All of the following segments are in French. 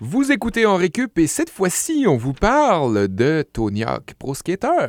Vous écoutez en récup et cette fois-ci, on vous parle de Tony Hawk Pro Skater.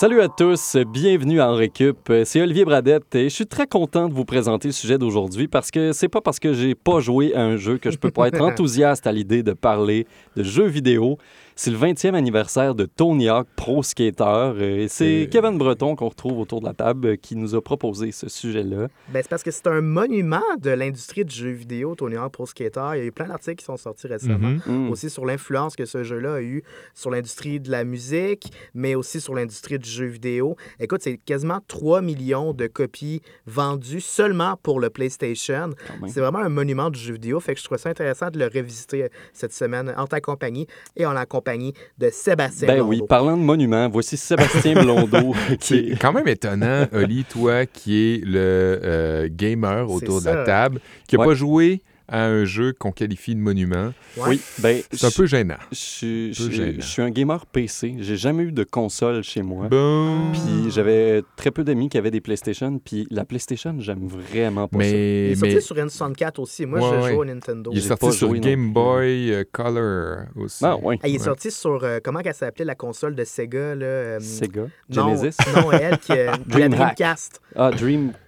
Salut à tous, bienvenue à En Récup. C'est Olivier Bradette et je suis très content de vous présenter le sujet d'aujourd'hui parce que c'est pas parce que j'ai pas joué à un jeu que je peux pas être enthousiaste à l'idée de parler de jeux vidéo. C'est le 20e anniversaire de Tony Hawk Pro Skater et c'est Kevin Breton qu'on retrouve autour de la table qui nous a proposé ce sujet-là. Ben, c'est parce que c'est un monument de l'industrie du jeu vidéo, Tony Hawk Pro Skater. Il y a eu plein d'articles qui sont sortis récemment, Mm. aussi sur l'influence que ce jeu-là a eu sur l'industrie de la musique, mais aussi sur l'industrie du jeu vidéo. Écoute, c'est quasiment 3 millions de copies vendues seulement pour le PlayStation. C'est vraiment un monument du jeu vidéo, fait que je trouve ça intéressant de le revisiter euh, cette semaine en ta compagnie et en la compagnie de Sébastien Ben oui, parlant de monument, voici Sébastien Blondeau qui C'est est... quand même étonnant, Oli, toi qui es le euh, gamer autour de la table, qui n'a Ouais. pas joué à un jeu qu'on qualifie de monument. Ouais. Oui, ben... C'est un peu gênant. Je suis- je peu suis gênant. je suis un gamer PC. J'ai jamais eu de console chez moi. Bon. Puis j'avais très peu d'amis qui avaient des PlayStation. Puis la PlayStation, j'aime vraiment pas ça. Il Mais, est sorti mais sur N64 aussi. Moi, Ouais, je ouais. joue au Nintendo. il est sorti sur Game. Boy euh, Color aussi. Ah oui, Ah, il est Ouais. sorti sur, euh, comment qu'elle s'appelait, la console de Sega, là? euh, Sega, non, Genesis? Non, elle, qui est la. Dreamcast. Ah, Dreamcast.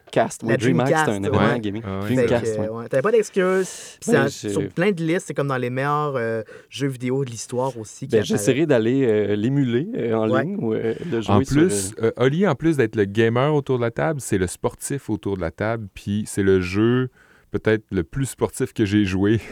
Oui, La DreamHack, c'est un Dreamcast, événement ouais. gaming. Ah ouais. Dreamcast, ouais. ouais, T'avais pas d'excuses. Ben, Sur plein de listes, c'est comme dans les meilleurs euh, jeux vidéo de l'histoire aussi. Ben. J'essaierai d'aller euh, l'émuler euh, en Ouais. ligne ou euh, de jouer En sur, plus, euh, Oli, en plus d'être le gamer autour de la table, c'est le sportif autour de la table, puis c'est le jeu peut-être le plus sportif que j'ai joué.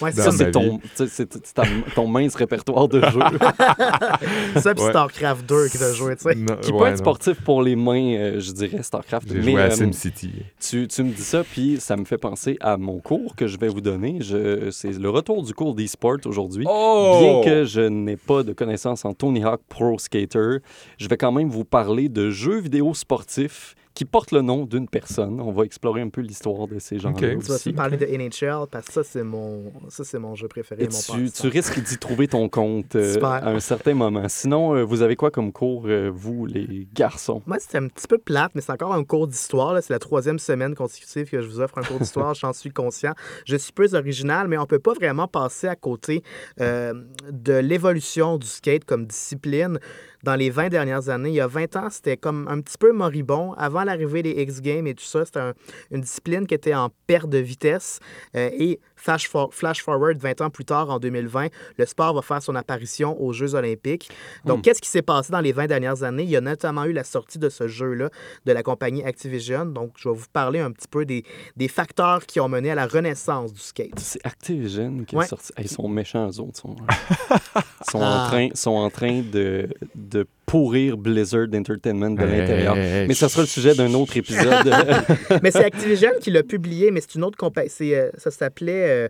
Ouais, c'est dans Ça, c'est ton, tu ton mince répertoire de jeux. ça, puis Ouais. StarCraft 2 qui t'a joué, tu sais. Qui ouais, peut être non. sportif pour les mains, euh, je dirais, StarCraft. J'ai Mais, joué à euh, SimCity. Tu, tu me dis ça, puis ça me fait penser à mon cours que je vais vous donner. Je, c'est le retour du cours d'e-sport aujourd'hui. Oh! Bien que je n'ai pas de connaissances en Tony Hawk Pro Skater, je vais quand même vous parler de jeux vidéo sportifs qui portent le nom d'une personne. On va explorer un peu l'histoire de ces gens-là Ok. Tu vas parler de NHL parce que ça, c'est mon, ça, c'est mon jeu préféré. Et mon tu, risques d'y trouver ton compte euh, Super. à un certain moment. Sinon, euh, vous avez quoi comme cours, euh, vous, les garçons? Moi, c'était un petit peu plate, mais c'est encore un cours d'histoire. C'est la troisième semaine consécutive que je vous offre un cours d'histoire. J'en suis conscient. Je suis peu original, mais on peut pas vraiment passer à côté euh, de l'évolution du skate comme discipline dans les 20 dernières années. Il y a 20 ans, c'était comme un petit peu moribond. Avant l'arrivée des X Games et tout ça, c'était un- une discipline qui était en perte de vitesse. Euh, et flash, for- flash forward 20 ans plus tard, en 2020, le sport va faire son apparition aux Jeux olympiques. Donc, Hmm. qu'est-ce qui s'est passé dans les 20 dernières années? Il y a notamment eu la sortie de ce jeu-là de la compagnie Activision. Donc, je vais vous parler un petit peu des, des facteurs qui ont mené à la renaissance du skate. C'est Activision qui Ouais. est sorti. Hey, ils sont méchants, eux autres. Sont, sont, en, Ah. train, sont en train de, de de pourrir Blizzard Entertainment de Hey, l'intérieur. hey, hey, Mais ça sera le sujet d'un autre épisode. mais c'est Activision qui l'a publié, mais c'est une autre compagnie. C'est, euh, ça s'appelait euh,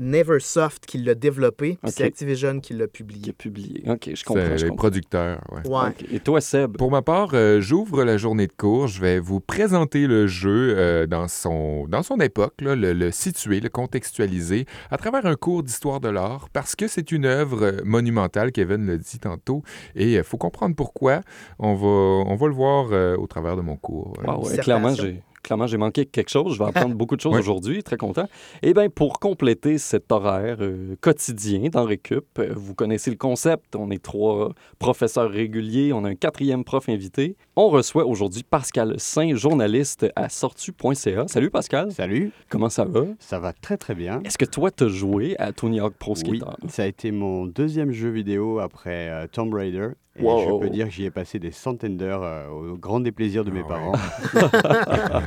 Neversoft qui l'a développé, puis c'est Activision qui l'a qui publié. est publié. OK, je comprends. C'est je les comprends. producteurs, ouais. Et toi, Seb? Pour ma part, euh, j'ouvre la journée de cours. Je vais vous présenter le jeu euh, dans, son, dans son époque, là, le, le situer, le contextualiser à travers un cours d'histoire de l'art parce que c'est une œuvre monumentale, Kevin l'a dit tantôt, et il faut comprendre pourquoi. On va, on va le voir euh, au travers de mon cours. Euh, ouais, dissertation. clairement, j'ai. Clairement, j'ai manqué quelque chose. Je vais apprendre beaucoup de choses Oui. aujourd'hui. Très content. Et bien, pour compléter cet horaire euh, quotidien dans Récup, euh, vous connaissez le concept. On est trois professeurs réguliers. On a un quatrième prof invité. On reçoit aujourd'hui Pascal Saint, journaliste à sortu.ca. Salut Pascal. Salut, Comment ça va? ça va très très bien. Est-ce que toi, tu as joué à Tony Hawk Pro Oui, Skater? ça a été mon deuxième jeu vidéo après euh, Tomb Raider. Et Wow. je peux dire que j'y ai passé des centaines d'heures euh, au grand déplaisir de mes Ah parents.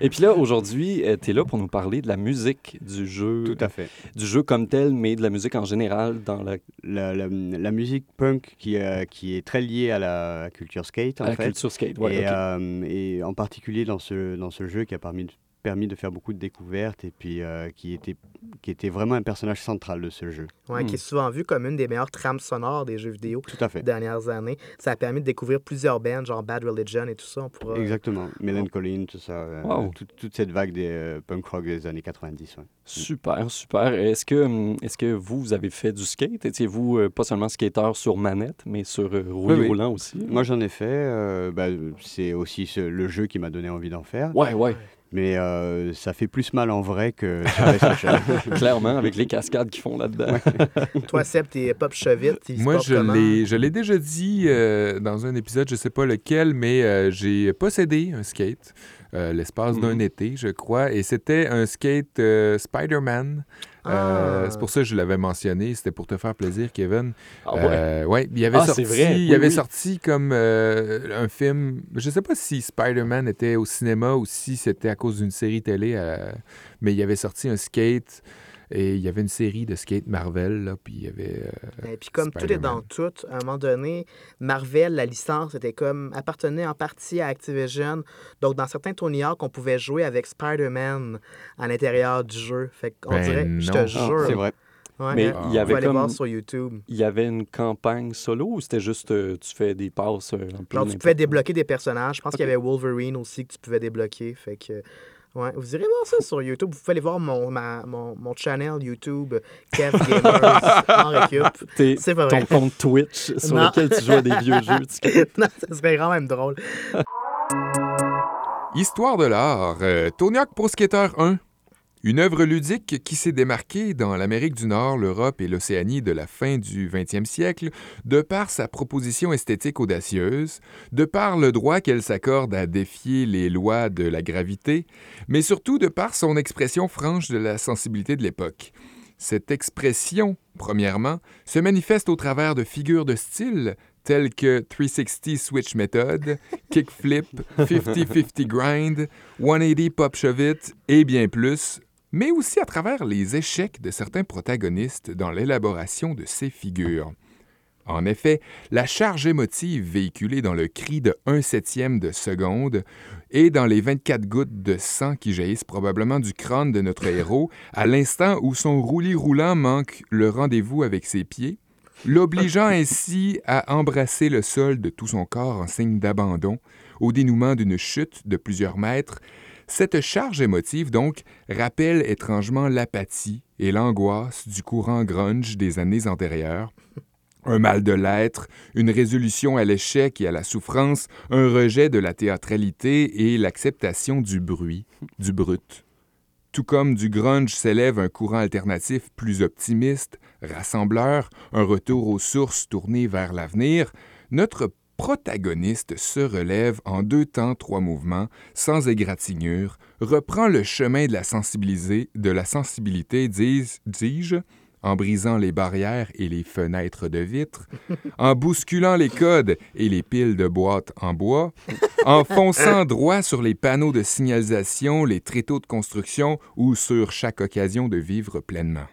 Et puis là, aujourd'hui, tu es là pour nous parler de la musique du jeu, Tout à fait. du jeu comme tel, mais de la musique en général dans la, La, la- la musique punk qui, euh, qui est très liée à la culture skate en à la fait. culture skate. Et, euh, et en particulier dans ce, dans ce jeu qui a parmi permis de faire beaucoup de découvertes et puis euh, qui, était, qui était vraiment un personnage central de ce jeu. Hmm. qui est souvent vu comme une des meilleures trames sonores des jeux vidéo Tout à fait. des dernières années. Ça a permis de découvrir plusieurs bands, genre Bad Religion et tout ça. On pourra... Exactement. Melancholine, tout ça. euh, Wow. tout- toute cette vague des euh, punk rock des années 90. ouais. Super, super. Est-ce que, hum, est que vous, vous avez fait du skate? Étiez-vous euh, pas seulement skateur sur manette, mais sur euh, roulis Oui, oui. roulant aussi? Moi, j'en ai fait. euh, bah, c'est aussi ce- le jeu qui m'a donné envie d'en faire. Ouais, ouais, Mais euh, ça fait plus mal en vrai que clairement, avec les cascades qu'ils font là-dedans. Toi, Seb, t'es pop se Moi, je l'ai, je l'ai déjà dit euh, dans un épisode, je sais pas lequel, mais euh, j'ai possédé un skate euh, l'espace d'un Mhm. été, je crois, et c'était un skate euh, Spider-Man. Euh, Ah. c'est pour ça que je l'avais mentionné. C'était pour te faire plaisir, Kevin. Ah ouais? Euh, ouais, il avait Ah, sorti, vrai. il Oui, avait oui. sorti comme euh, un film. Je sais pas si Spider-Man était au cinéma ou si c'était à cause d'une série télé, euh, mais il avait sorti un skate et il y avait une série de skate Marvel là, puis il y avait. euh, Et puis comme tout est dans tout, à un moment donné, Marvel, la licence était comme appartenait en partie à Activision. Donc dans certains Tony Hawk, on pouvait jouer avec Spider-Man à l'intérieur du jeu. Fait qu'on Ben dirait, je te Ah, jure. c'est vrai. Ouais, Mais il y avait aller comme- voir sur YouTube. Il y avait une campagne solo ou c'était juste euh, tu fais des passes euh, peu Genre, tu pouvais débloquer des personnages. Je pense qu'il y avait Wolverine aussi que tu pouvais débloquer. Fait que, ouais, vous irez voir ça sur YouTube. Vous pouvez aller voir mon, ma- mon, mon channel YouTube, Kev Gamers, en récup. T'es- C'est pas ton vrai. compte Twitch sur Non. lequel tu joues à des vieux jeux. tu- non, ça serait quand même drôle. Histoire de l'art, euh, Tony Hawk Pro Skater 1. Une œuvre ludique qui s'est démarquée dans l'Amérique du Nord, l'Europe et l'Océanie de la fin du 20e siècle de par sa proposition esthétique audacieuse, de par le droit qu'elle s'accorde à défier les lois de la gravité, mais surtout de par son expression franche de la sensibilité de l'époque. Cette expression, premièrement, se manifeste au travers de figures de style telles que 360 Switch Method, Kickflip, 50-50 Grind, 180 Pop Shove It et bien plus, mais aussi à travers les échecs de certains protagonistes dans l'élaboration de ces figures. En effet, la charge émotive véhiculée dans le cri de 1 septième de seconde et dans les 24 gouttes de sang qui jaillissent probablement du crâne de notre héros à l'instant où son roulis roulant manque le rendez-vous avec ses pieds, l'obligeant ainsi à embrasser le sol de tout son corps en signe d'abandon, au dénouement d'une chute de plusieurs mètres, cette charge émotive, donc, rappelle étrangement l'apathie et l'angoisse du courant grunge des années antérieures. Un mal de l'être, une résolution à l'échec et à la souffrance, un rejet de la théâtralité et l'acceptation du bruit, du brut. Tout comme du grunge s'élève un courant alternatif plus optimiste, rassembleur, un retour aux sources tourné vers l'avenir, notre protagoniste se relève en deux temps, trois mouvements, sans égratignure, reprend le chemin de la, sensibilisé- de la sensibilité, dis- dis-je, en brisant les barrières et les fenêtres de vitres, en bousculant les codes et les piles de boîtes en bois, en fonçant droit sur les panneaux de signalisation, les tréteaux de construction ou sur chaque occasion de vivre pleinement.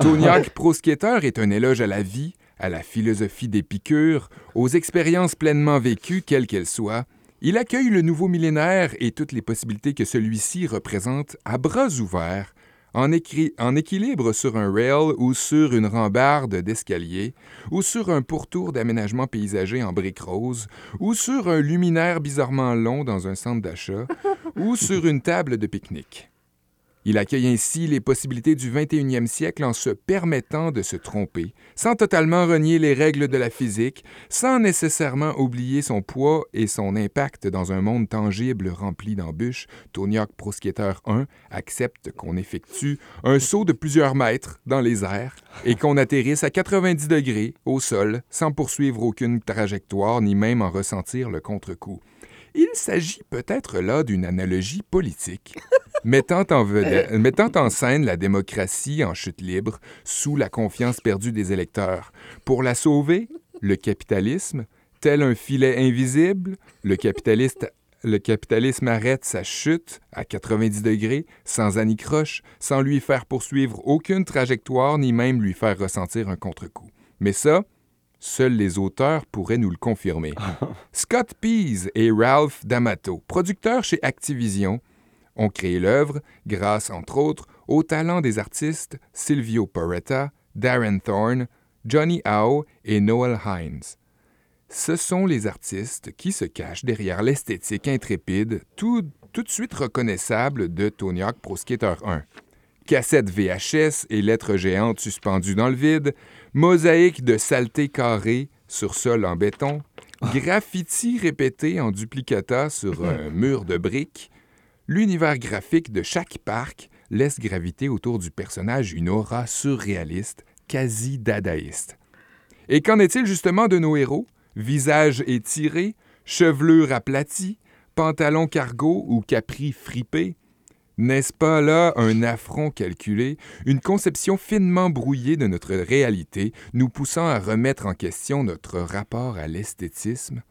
Hawk Pro Skater est un éloge à la vie, à la philosophie d'Épicure, aux expériences pleinement vécues, quelles qu'elles soient. Il accueille le nouveau millénaire et toutes les possibilités que celui-ci représente à bras ouverts, en, en équilibre sur un rail ou sur une rambarde d'escalier, ou sur un pourtour d'aménagement paysager en briques roses, ou sur un luminaire bizarrement long dans un centre d'achat, ou sur une table de pique-nique. Il accueille ainsi les possibilités du 21e siècle en se permettant de se tromper, sans totalement renier les règles de la physique, sans nécessairement oublier son poids et son impact dans un monde tangible rempli d'embûches. Tony Hawk Pro Skater 1 accepte qu'on effectue un saut de plusieurs mètres dans les airs et qu'on atterrisse à 90 degrés au sol sans poursuivre aucune trajectoire ni même en ressentir le contre-coup. Il s'agit peut-être là d'une analogie politique, mettant en, vedette- mettant en scène la démocratie en chute libre, sous la confiance perdue des électeurs. Pour la sauver, le capitalisme, tel un filet invisible, le, capitaliste, le capitalisme arrête sa chute à 90 degrés, sans anicroche, sans lui faire poursuivre aucune trajectoire, ni même lui faire ressentir un contre-coup. Mais ça, Seuls les auteurs pourraient nous le confirmer. Scott Pease et Ralph D'Amato, producteurs chez Activision, ont créé l'œuvre grâce, entre autres, au talent des artistes Silvio Porretta, Darren Thorne, Johnny Howe et Noel Hines. Ce sont les artistes qui se cachent derrière l'esthétique intrépide, tout, tout de suite reconnaissable de Tony Hawk Pro Skater 1. Cassette VHS et lettres géantes suspendues dans le vide, mosaïque de saleté carrée sur sol en béton, graffiti répété en duplicata sur un mur de briques, l'univers graphique de chaque parc laisse graviter autour du personnage une aura surréaliste, quasi dadaïste. Et qu'en est-il justement de nos héros? Visage étiré, chevelure aplatie, pantalon cargo ou capri fripé? N'est-ce pas là un affront calculé, une conception finement brouillée de notre réalité, nous poussant à remettre en question notre rapport à l'esthétisme?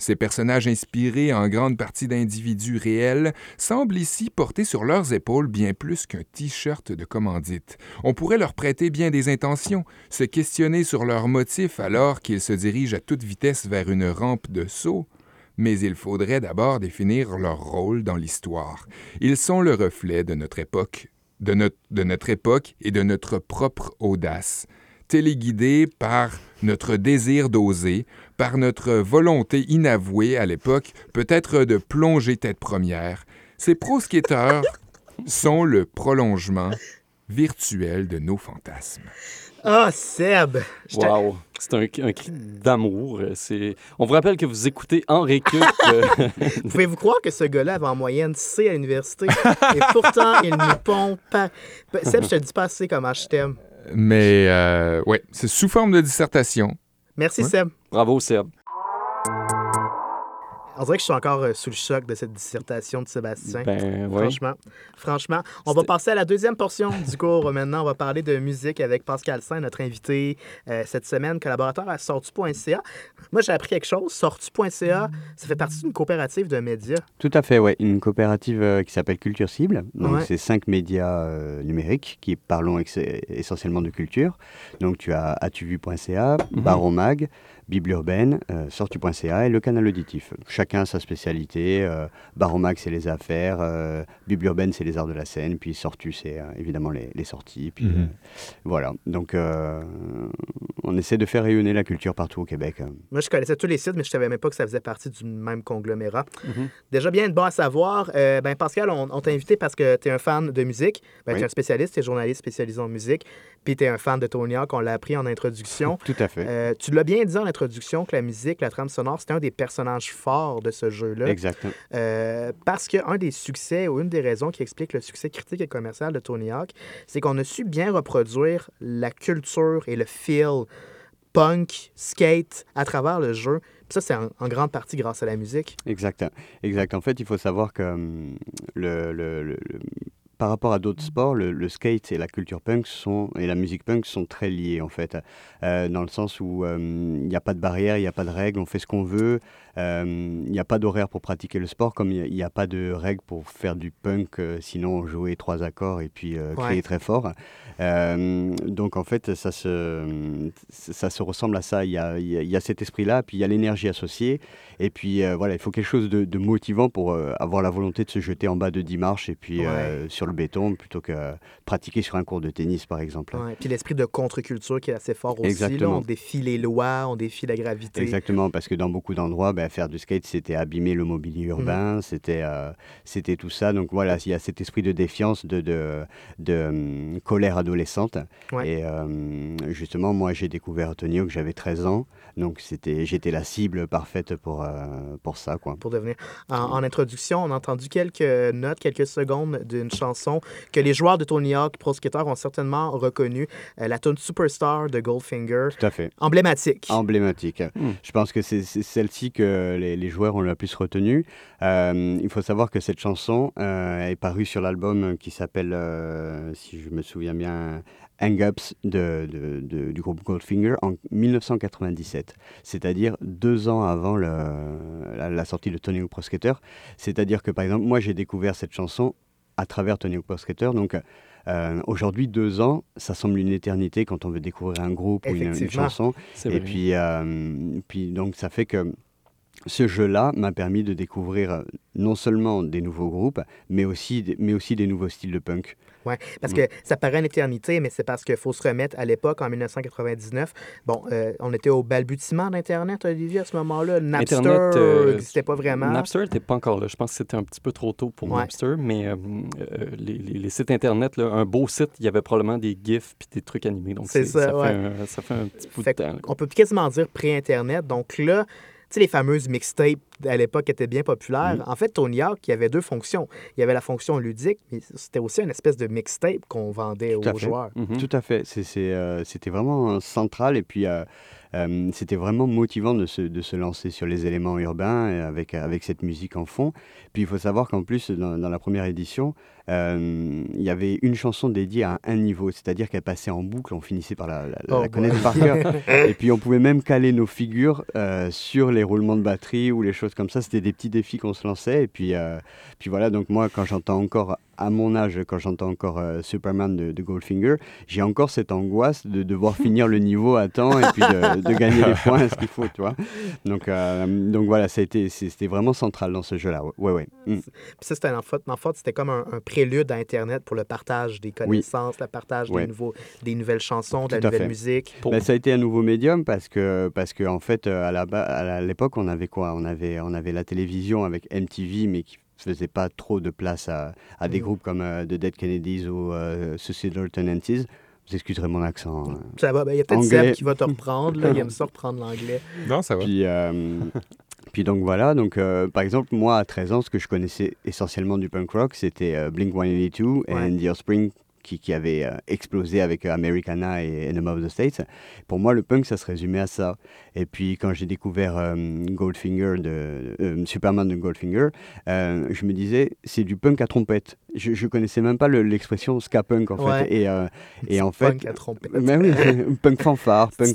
Ces personnages inspirés en grande partie d'individus réels semblent ici porter sur leurs épaules bien plus qu'un t-shirt de commandite. On pourrait leur prêter bien des intentions, se questionner sur leurs motifs alors qu'ils se dirigent à toute vitesse vers une rampe de saut, mais il faudrait d'abord définir leur rôle dans l'histoire. Ils sont le reflet de notre époque, de de notre époque et de notre propre audace téléguidés par notre désir d'oser, par notre volonté inavouée à l'époque, peut-être de plonger tête première. Ces pro-skateurs sont le prolongement virtuel de nos fantasmes. Ah, Seb! Je t'a- Wow! C'est un, un cri d'amour. C'est... On vous rappelle que vous écoutez en récup. euh, Pouvez-vous croire que ce gars-là avait en moyenne C à l'université? Et pourtant, il nous pompe pas. Seb, je te dis pas assez comment je t'aime. Mais euh, ouais, c'est sous forme de dissertation. Merci, Ouais. Seb. Bravo, Seb. On dirait que je suis encore euh, sous le choc de cette dissertation de Sébastien. Ben, ouais. Franchement, franchement. On va passer à la deuxième portion du cours. Maintenant, on va parler de musique avec Pascal Saint, notre invité euh, cette semaine, collaborateur à sortu.ca. Moi, j'ai appris quelque chose. Sortu.ca, ça fait partie d'une coopérative de médias. Tout à fait, ouais. Une coopérative euh, qui s'appelle Culture Cible. Donc, Ouais. c'est cinq médias euh, numériques qui parlons essentiellement de culture. Donc, tu as atuvu.ca, Mhm. Baromag, Bible Urbaine, euh, Sortu.ca et le canal auditif. Chacun a sa spécialité. Euh, Baromag, c'est les affaires. euh, Bible Urbaine, c'est les arts de la scène. Puis Sortu, c'est euh, évidemment les, les sorties. Puis Mhm. euh, voilà. Donc, euh, on essaie de faire rayonner la culture partout au Québec. Moi, je connaissais tous les sites, mais je savais même pas que ça faisait partie du même conglomérat. Mhm. Déjà bien de bon à savoir. Euh, ben, Pascal, on, on t'a invité parce que tu es un fan de musique. Ben, Tu es un spécialiste, tu es journaliste spécialisé en musique. Puis tu es un fan de Tony Hawk, on l'a appris en introduction. Tout à fait. Euh, tu l'as bien dit en introduction que la musique, la trame sonore, c'était un des personnages forts de ce jeu-là. Exactement. Euh, parce qu'un des succès ou une des raisons qui explique le succès critique et commercial de Tony Hawk, c'est qu'on a su bien reproduire la culture et le feel punk, skate à travers le jeu. Puis ça, c'est en, en grande partie grâce à la musique. Exact. exact. En fait, il faut savoir que hum, le, le- le- le- par rapport à d'autres sports, le, le skate et la culture punk sont, et la musique punk sont très liés, en fait, Euh, dans le sens où hum, il n'y a pas de barrière, il n'y a pas de règles, on fait ce qu'on veut, euh, il n'y a pas d'horaire pour pratiquer le sport, comme il n'y a, pas de règles pour faire du punk, euh, sinon jouer trois accords et puis euh, Ouais. très fort. Euh, donc en fait, ça se, ça se ressemble à ça. Il y a, y a- cet esprit-là, puis il y a l'énergie associée. Et puis euh, voilà, il faut quelque chose de, de motivant pour euh, avoir la volonté de se jeter en bas de 10 marches et puis euh, sur le béton plutôt que euh, pratiquer sur un cours de tennis par exemple. Ouais. Puis l'esprit de contre-culture qui est assez fort aussi. là. On défie les lois, on défie la gravité. Exactement, parce que dans beaucoup d'endroits, ben, faire du skate, c'était abîmer le mobilier Mm. urbain, c'était euh, c'était tout ça. Donc voilà, il y a cet esprit de défiance, de, de, de, hum, colère adolescente. Ouais. Et euh, justement, moi, j'ai découvert Tony Hawk, j'avais 13 ans, donc c'était j'étais la cible parfaite pour, euh, pour ça. Quoi. pour devenir. En, en introduction, on a entendu quelques notes, quelques secondes d'une chanson que les joueurs de Tony Hawk Pro Skater ont certainement reconnu, euh, la tune Superstar de Goldfinger, Tout à fait. emblématique. Emblématique. Hmm. Je pense que c'est c'est celle-ci que les, les joueurs ont le plus retenu. Euh, il faut savoir que cette chanson euh, est parue sur l'album qui s'appelle, euh, si je me souviens bien, Hang Ups de, de- de- du groupe Goldfinger en 1997, c'est-à-dire deux ans avant le- la, la sortie de Tony Hawk Pro Skater. C'est-à-dire que par exemple, moi j'ai découvert cette chanson à travers Tony Hawk Pro Skater, donc euh, aujourd'hui deux ans, ça semble une éternité quand on veut découvrir un groupe ou une- chanson. Et puis, euh, puis donc ça fait que ce jeu-là m'a permis de découvrir euh, non seulement des nouveaux groupes, mais aussi, mais aussi des nouveaux styles de punk. Ouais, parce Mm. que ça paraît une éternité, mais c'est parce qu'il faut se remettre à l'époque, en 1999. Bon, euh, on était au balbutiement d'Internet, Olivier, à ce moment-là. Napster Internet, euh, n'existait pas vraiment. Napster n'était pas encore là. Je pense que c'était un petit peu trop tôt pour Ouais. Napster, mais euh, les, les- les sites Internet, là, un beau site, il y avait probablement des GIFs puis des trucs animés. Donc, C'est ça, fait ouais. un, ça fait un petit bout Fait de temps. là. On peut quasiment dire pré-Internet. Donc là, sais, les fameuses mixtapes à l'époque étaient bien populaires. Mm. En fait, Tony Hawk, il y avait deux fonctions. Il y avait la fonction ludique, mais c'était aussi une espèce de mixtape qu'on vendait Tout à aux fait. joueurs. Mhm. Tout à fait. Euh, C'était vraiment euh, central et puis euh, euh, c'était vraiment motivant de se, de se lancer sur les éléments urbains et avec, avec cette musique en fond. Puis il faut savoir qu'en plus, dans, dans la première édition, euh, il y avait une chanson dédiée à un niveau, c'est-à-dire qu'elle passait en boucle, on finissait par la, Oh connaître par cœur. et puis on pouvait même caler nos figures euh, sur les roulements de batterie ou les choses comme ça. C'était des petits défis qu'on se lançait. Et puis, euh, puis voilà, donc moi, quand j'entends encore, à mon âge, quand j'entends encore euh, Superman de, de Goldfinger, j'ai encore cette angoisse de devoir finir le niveau à temps et puis de, de gagner les points, ce qu'il faut, tu vois. Donc, euh, donc voilà, ça a été, c'est- c'était vraiment central dans ce jeu-là. Ouais, ouais. Mm. Puis ça, c'était en fait, en fait, c'était comme un, un prélude à Internet pour le partage des connaissances, le partage Ouais. des, nouveaux, des nouvelles chansons, de la Tout à nouvelle fait. musique. Pour- Ben, ça a été un nouveau médium parce que, parce que en fait, euh, à à à l'époque, on avait quoi? On avait, on avait la télévision avec MTV, mais qui faisait pas trop de place à, à des Mhm. groupes comme euh, The Dead Kennedys ou euh, Suicidal Tendencies. Vous excuserez mon accent. hein. Ça va, ben, il y a peut-être Anglais. Seb qui va te reprendre. Là, il aime ça reprendre l'anglais. Non, ça va. Puis, euh, puis donc voilà, donc euh, par exemple, moi à 13 ans, ce que je connaissais essentiellement du punk rock, c'était euh, Blink 182 et Ouais. The Offspring qui, qui avait euh, explosé avec euh, Americana et Enema of the States. Pour moi, le punk, ça se résumait à ça. Et puis quand j'ai découvert euh, Goldfinger, de, euh, Superman de Goldfinger, euh, je me disais, c'est du punk à trompette. Je, je connaissais même pas le- l'expression ska punk en Ouais. fait. Et, et en fait, Punk à trompette. oui, punk fanfare, punk.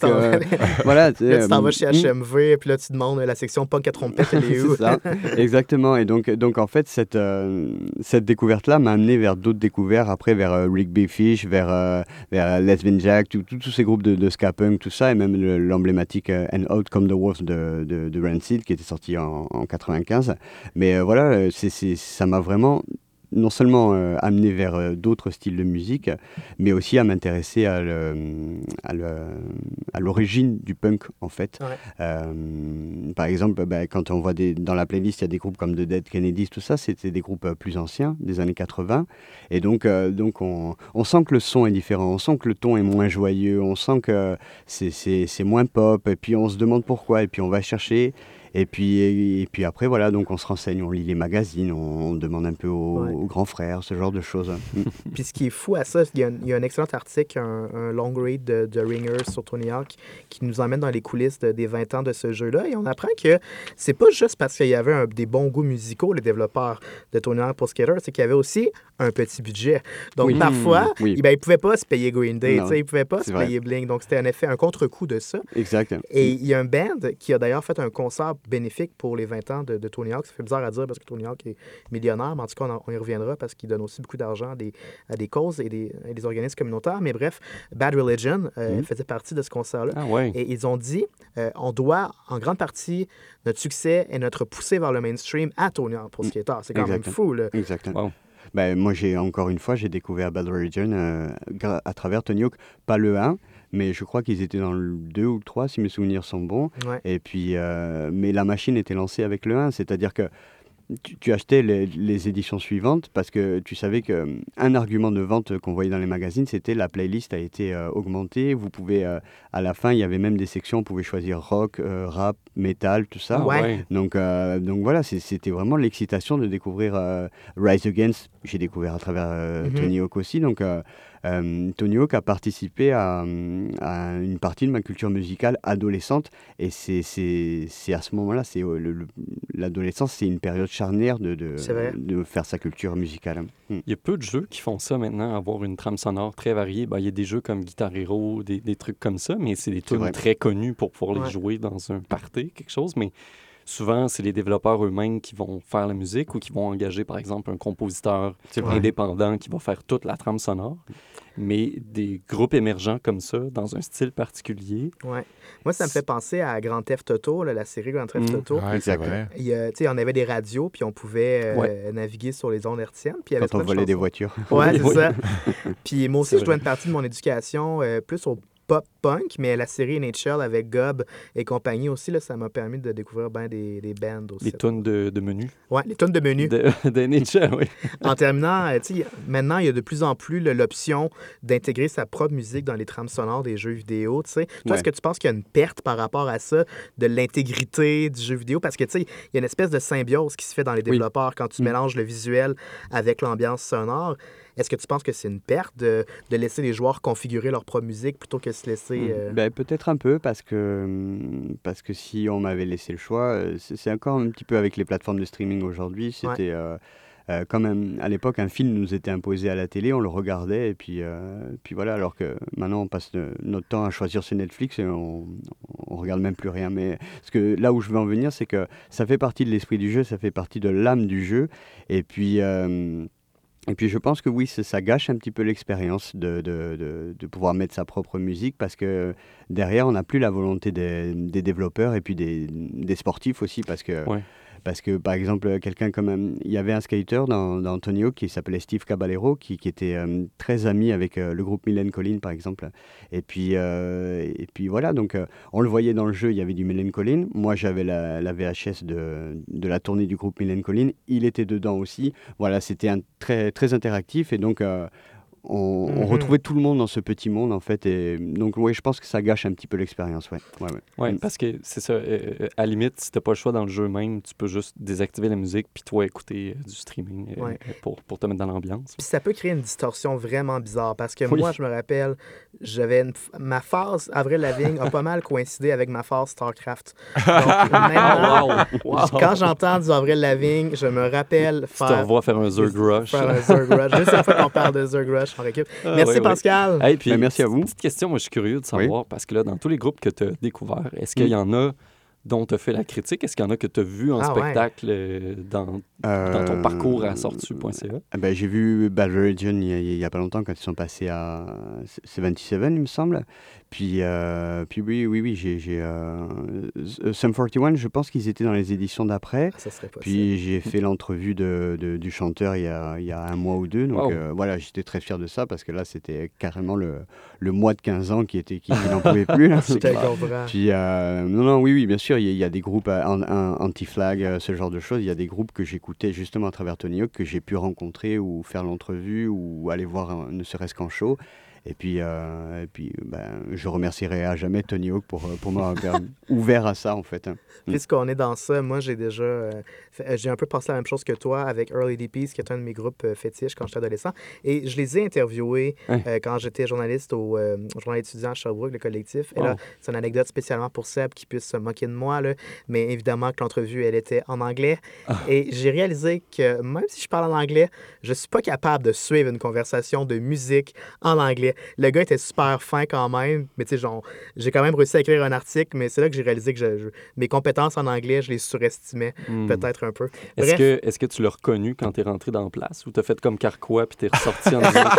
voilà, Là, tu t'en vas chez. HMV, puis là, tu demandes la section punk à trompette, elle est où? Ça, exactement. Et donc, donc en fait, cette, cette découverte-là m'a amené vers d'autres découvertes, après vers euh, Rigby Fish, vers, vers Lesbian Jack, tous ces groupes de, de ska punk, tout ça, et même le- l'emblématique And Out Come the Wolves de, de, de Rancid, qui était sorti en, en 95. Mais euh, voilà, euh, ça m'a vraiment non seulement euh, amené vers euh, d'autres styles de musique, mais aussi à m'intéresser à l'origine du punk, en fait. Ouais. Euh, par exemple, bah, quand on voit des, dans la playlist, il y a des groupes comme The Dead Kennedys, tout ça, c'était des groupes euh, plus anciens, des années 80. Et donc, donc on, on sent que le son est différent, on sent que le ton est moins joyeux, on sent que c'est moins pop, et puis on se demande pourquoi, et puis on va chercher. Et puis, et, puis après, voilà, donc on se renseigne, on lit les magazines, on, on demande un peu aux, Ouais. aux grands frères, ce genre de choses. Mm. Puis ce qui est fou à ça, il y a un, il y a un excellent article, un, un long read de, de Ringers sur Tony Hawk qui nous emmène dans les coulisses de- des 20 ans de ce jeu-là. Et on apprend que c'est pas juste parce qu'il y avait un- des bons goûts musicaux, les développeurs de Tony Hawk pour Skater, c'est qu'il y avait aussi un petit budget. Donc Oui. parfois, oui. ben, ils ne pouvaient pas se payer Green Day, ils ne pouvaient pas se vrai. payer Blink. Donc c'était en effet un contre-coup de ça. Exact. Et il y a un band qui a d'ailleurs fait un concert bénéfique pour les 20 ans de, de Tony Hawk. Ça fait bizarre à dire parce que Tony Hawk est millionnaire, mais en tout cas, on, en- on y reviendra parce qu'il donne aussi beaucoup d'argent à des, à des causes et des, et des organismes communautaires. Mais bref, Bad Religion euh, Mhm. faisait partie de ce concert-là. Ah ouais. Et ils ont dit, euh, on doit en grande partie notre succès et notre poussée vers le mainstream à Tony Hawk pour Skater. C'est quand même fou, là. Exactement. Wow. Ben, moi, j'ai encore une fois, j'ai découvert Bad Religion euh, à travers Tony Hawk, pas le 1, mais je crois qu'ils étaient dans le 2 ou le 3, si mes souvenirs sont bons. Ouais. Et puis, euh, mais la machine était lancée avec le 1, c'est-à-dire que tu, tu achetais les, les éditions suivantes parce que tu savais qu'un argument de vente qu'on voyait dans les magazines, c'était la playlist a été euh, augmentée. Vous pouvez, euh, à la fin, il y avait même des sections, on pouvait choisir rock, euh, rap, métal, tout ça. Ouais. Donc, euh, donc voilà, c'était vraiment l'excitation de découvrir euh, Rise Against. J'ai découvert à travers euh, Mhm. Tony Hawk aussi. Donc, euh, euh, Tony Hawk a participé à, à une partie de ma culture musicale adolescente. Et c'est à ce moment-là, c'est euh, le- le- l'adolescence, c'est une période charnière de, faire sa culture musicale. Mm. Il y a peu de jeux qui font ça maintenant, avoir une trame sonore très variée. Ben, il y a des jeux comme Guitar Hero, des, des trucs comme ça, mais c'est des vrai. très connus pour pouvoir Ouais. les jouer dans un party, quelque chose. Mais souvent, c'est les développeurs eux-mêmes qui vont faire la musique ou qui vont engager, par exemple, un compositeur indépendant qui va faire toute la trame sonore. Mais des groupes émergents comme ça, dans un style particulier, Ouais. Moi, ça me fait penser à Grand Theft Auto, là, la série Grand Theft Mm. Auto. Ouais, c'est Exact. vrai. Il y a- tu sais, on avait des radios, puis on pouvait euh, naviguer sur les ondes hertziennes. Puis il y avait Quand on volait des voitures. Ouais, c'est Oui. ça. Puis moi aussi, je dois une partie de mon éducation euh, plus au pop-punk, mais la série NHL avec Gob et compagnie aussi, là, ça m'a permis de découvrir bien des, des bands aussi. les tunes de, de menu Ouais, les tunes de menu. de, oui. En terminant, euh, tu sais, maintenant, il y a de plus en plus l'option d'intégrer sa propre musique dans les trames sonores des jeux vidéo. tu sais. Toi, Ouais. est-ce que tu penses qu'il y a une perte par rapport à ça, de l'intégrité du jeu vidéo? Parce que, tu sais, il y a une espèce de symbiose qui se fait dans les Oui. développeurs quand tu Mm. mélanges le visuel avec l'ambiance sonore. Est-ce que tu penses que c'est une perte de, de laisser les joueurs configurer leur propre musique plutôt que se laisser... Mm. euh, Ben, Peut-être un peu, parce que, hum, parce que si on m'avait laissé le choix, euh, c'est encore un petit peu avec les plateformes de streaming aujourd'hui. C'était euh, euh, quand même, à l'époque, un film nous était imposé à la télé, on le regardait, et puis, euh, puis voilà, alors que maintenant on passe notre temps à choisir sur Netflix et on, on regarde même plus rien. Mais parce que là où je veux en venir, c'est que ça fait partie de l'esprit du jeu, ça fait partie de l'âme du jeu, et puis. euh, et puis je pense que oui, ça, gâche un petit peu l'expérience de, pouvoir mettre sa propre musique parce que derrière, on n'a plus la volonté des, développeurs et puis des, sportifs aussi parce que. Parce que par exemple, quelqu'un comme... un- Il y avait un skater dans, Hawk qui s'appelait Steve Caballero qui, qui était euh, très ami avec euh, le groupe Mylène Collin par exemple. Et puis, euh, et puis voilà, donc euh, on le voyait dans le jeu, il y avait du Mylène Collin. Moi, j'avais la, VHS de, de la tournée du groupe Mylène Collin. Il était dedans aussi. Voilà, c'était très, très interactif et donc on, on Mhm. retrouvait tout le monde dans ce petit monde en fait. Et donc, oui, je pense que ça gâche un petit peu l'expérience. Ouais. Ouais, ouais. Oui, Mm. parce que c'est ça. euh, euh, à la limite, si t'as pas le choix dans le jeu même, tu peux juste désactiver la musique puis toi écouter euh, du streaming euh, Ouais. pour, pour te mettre dans l'ambiance. Puis ça peut créer une distorsion vraiment bizarre parce que Oui. moi, je me rappelle, j'avais une ma phase Avril Lavigne a pas mal coïncidé avec ma phase StarCraft. Donc, maintenant, wow! Wow! quand j'entends du Avril Lavigne, je me rappelle tu te faire, revois faire un Zerg Rush. faire un Zerg Rush. C'est la fois qu'on parle de Zerg Rush en récup. Ah, Merci. Pascal. Hey, puis, Ben, merci à vous. Petite question, moi je suis curieux de savoir, parce que là, dans tous les groupes que tu as découverts, est-ce qu'il y en a dont tu as fait la critique? Est-ce qu'il y en a que tu as vu en Ah, ouais. spectacle euh, dans, ton Euh, parcours à sortu.ca? Ah ben, J'ai vu Bad Religion il y, a, a pas longtemps quand ils sont passés à 77, il me semble. Puis, euh, puis oui, oui, oui, j'ai... j'ai, euh, Sum 41, je pense qu'ils étaient dans les éditions d'après. Ça serait. Puis j'ai fait l'entrevue de, de- du chanteur il y, a, il y a un mois ou deux. Donc Wow. euh, voilà, j'étais très fier de ça parce que là, c'était carrément le, le mois de 15 ans qui, était, qui, qui n'en pouvait plus. Là. Te comprends. Puis, euh, non, non, oui, oui, bien sûr, il y, a- il y a des groupes an- an- anti-flag, ce genre de choses. Il y a des groupes que j'écoutais justement à travers Tony Hawk, que j'ai pu rencontrer ou faire l'entrevue ou aller voir, ne serait-ce qu'en show. Et puis, euh, et puis ben, je remercierai à jamais Tony Hawk pour, euh, pour m'avoir ouvert à ça, en fait. hein. Puisqu'on est dans ça, moi, j'ai déjà. euh, j'ai un peu pensé la même chose que toi avec Early DPs, qui est un de mes groupes fétiches quand j'étais adolescent. Et je les ai interviewés Ouais. quand j'étais journaliste au journal étudiant à Sherbrooke, le collectif. Et là, c'est une anecdote spécialement pour Seb qui puisse se moquer de moi. Là. Mais évidemment que l'entrevue, elle était en anglais. Ah. Et j'ai réalisé que même si je parle en anglais, je suis pas capable de suivre une conversation de musique en anglais. Le gars était super fin quand même. Mais tu sais, genre, j'ai quand même réussi à écrire un article. Mais c'est là que j'ai réalisé que je- je- mes compétences en anglais, je les surestimais Hmm. peut-être un peu. Est-ce que, est-ce que tu l'as reconnu quand tu es rentré dans la place ou tu as fait comme Carquois puis tu es ressorti en disant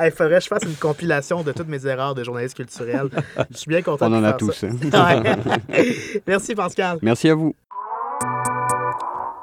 Il faudrait que je fasse une compilation de toutes mes erreurs de journaliste culturel. Je suis bien content On de en a faire tous. hein. Merci Pascal. Merci à vous.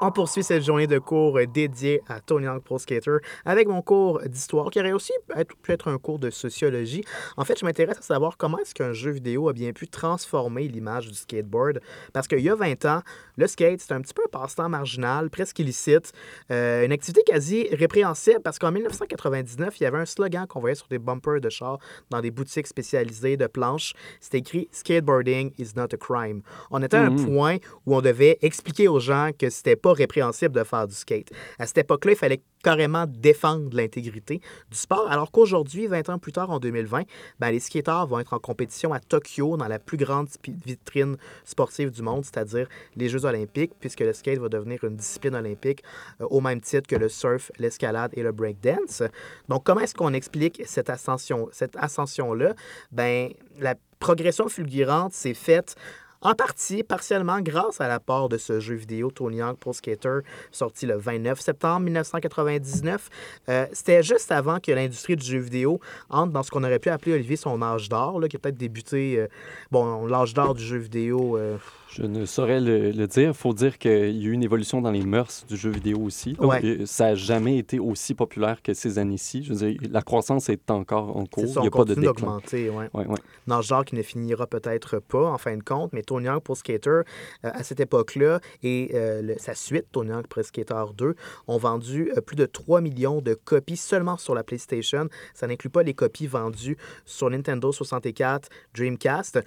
On poursuit cette journée de cours dédiée à Tony Hawk Pro Skater avec mon cours d'histoire qui aurait aussi pu être un cours de sociologie. En fait, je m'intéresse à savoir comment est-ce qu'un jeu vidéo a bien pu transformer l'image du skateboard. Parce qu'il y a 20 ans, le skate, c'était un petit peu un passe-temps marginal, presque illicite, euh, une activité quasi répréhensible parce qu'en 1999, il y avait un slogan qu'on voyait sur des bumpers de chars dans des boutiques spécialisées de planches. C'était écrit Skateboarding is not a crime. On était à un Mhm. point où on devait expliquer aux gens que c'était pas répréhensible de faire du skate. À cette époque-là, il fallait carrément défendre l'intégrité du sport, alors qu'aujourd'hui, 20 ans plus tard, en 2020, ben, les skateurs vont être en compétition à Tokyo dans la plus grande vitrine sportive du monde, c'est-à-dire les Jeux olympiques, puisque le skate va devenir une discipline olympique euh, au même titre que le surf, l'escalade et le breakdance. Donc, comment est-ce qu'on explique cette ascension, cette ascension-là? Ben, la progression fulgurante s'est faite en partie, partiellement, grâce à l'apport de ce jeu vidéo Tony Hawk Pro Skater, sorti le 29 septembre 1999. Euh, C'était juste avant que l'industrie du jeu vidéo entre dans ce qu'on aurait pu appeler, Olivier, son âge d'or, qui a peut-être débuté, euh, bon, l'âge d'or du jeu vidéo. euh, Je ne saurais le, le dire. Il faut dire qu'il y a eu une évolution dans les mœurs du jeu vidéo aussi. Ouais. Euh, Ça n'a jamais été aussi populaire que ces années-ci. Je veux dire, la croissance est encore en cours. ça, Il n'y a pas de continue déclin. d'augmenter, ouais. Ouais. Dans ce genre qui ne finira peut-être pas en fin de compte, mais Tony Hawk Pro Skater, euh, à cette époque-là, et euh, le- sa suite, Tony Hawk Pro Skater 2, ont vendu euh, plus de 3 millions de copies seulement sur la PlayStation. Ça n'inclut pas les copies vendues sur Nintendo 64, Dreamcast,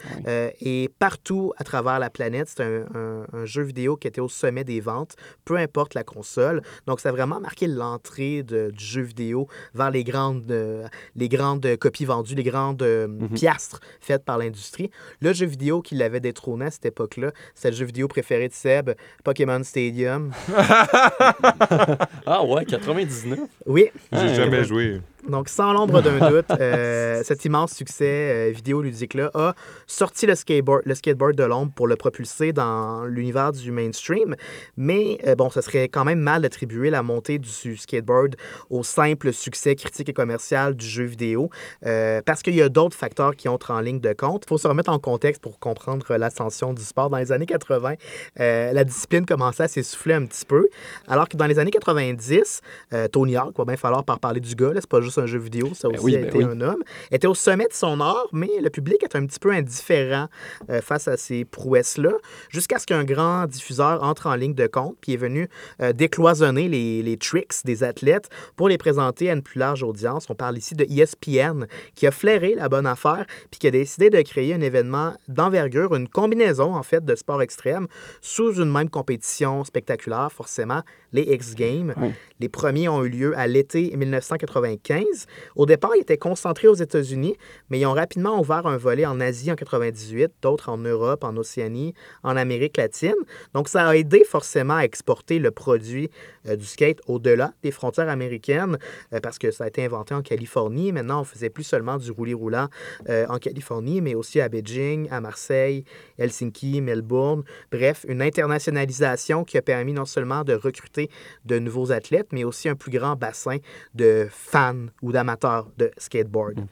et partout à travers la planète. C'est un, un- un jeu vidéo qui était au sommet des ventes, peu importe la console. Donc, ça a vraiment marqué l'entrée de- du jeu vidéo vers les grandes, euh, les grandes copies vendues, les grandes euh, piastres faites par l'industrie. Le jeu vidéo qui l'avait détrôné à cette époque-là, c'est le jeu vidéo préféré de Seb, Pokémon Stadium. Ah ouais, 99. Oui, J'ai Ah, jamais joué. Donc, sans l'ombre d'un doute, euh, cet immense succès euh, vidéoludique-là a sorti le skateboard, le skateboard de l'ombre pour le propulser dans l'univers du mainstream. Mais euh, bon, ce serait quand même mal d'attribuer la montée du skateboard au simple succès critique et commercial du jeu vidéo, euh, parce qu'il y a d'autres facteurs qui entrent en ligne de compte. Il faut se remettre en contexte pour comprendre l'ascension du sport. Dans les années 80, euh, la discipline commençait à s'essouffler un petit peu, alors que dans les années 90, euh, Tony Hawk, va bien falloir par parler du gars, c'est pas juste un jeu vidéo, ça Ben aussi a ben été oui. un homme, était au sommet de son art, mais le public est un petit peu indifférent euh, face à ces prouesses-là, jusqu'à ce qu'un grand diffuseur entre en ligne de compte, puis est venu euh, décloisonner les, les tricks des athlètes pour les présenter à une plus large audience. On parle ici de ESPN, qui a flairé la bonne affaire, puis qui a décidé de créer un événement d'envergure, une combinaison en fait de sport extrême sous une même compétition spectaculaire, forcément, les X Games. Oui. Les premiers ont eu lieu à l'été 1995. Au départ, ils étaient concentrés aux États-Unis, mais ils ont rapidement ouvert un volet en Asie en 98, d'autres en Europe, en Océanie, en Amérique latine. Donc, ça a aidé forcément à exporter le produit euh, du skate au-delà des frontières américaines, euh, parce que ça a été inventé en Californie. Maintenant, on faisait plus seulement du roulis roulant euh, en Californie, mais aussi à Beijing, à Marseille, Helsinki, Melbourne. Bref, une internationalisation qui a permis non seulement de recruter de nouveaux athlètes, mais aussi un plus grand bassin de fans ou d'amateurs de skateboard.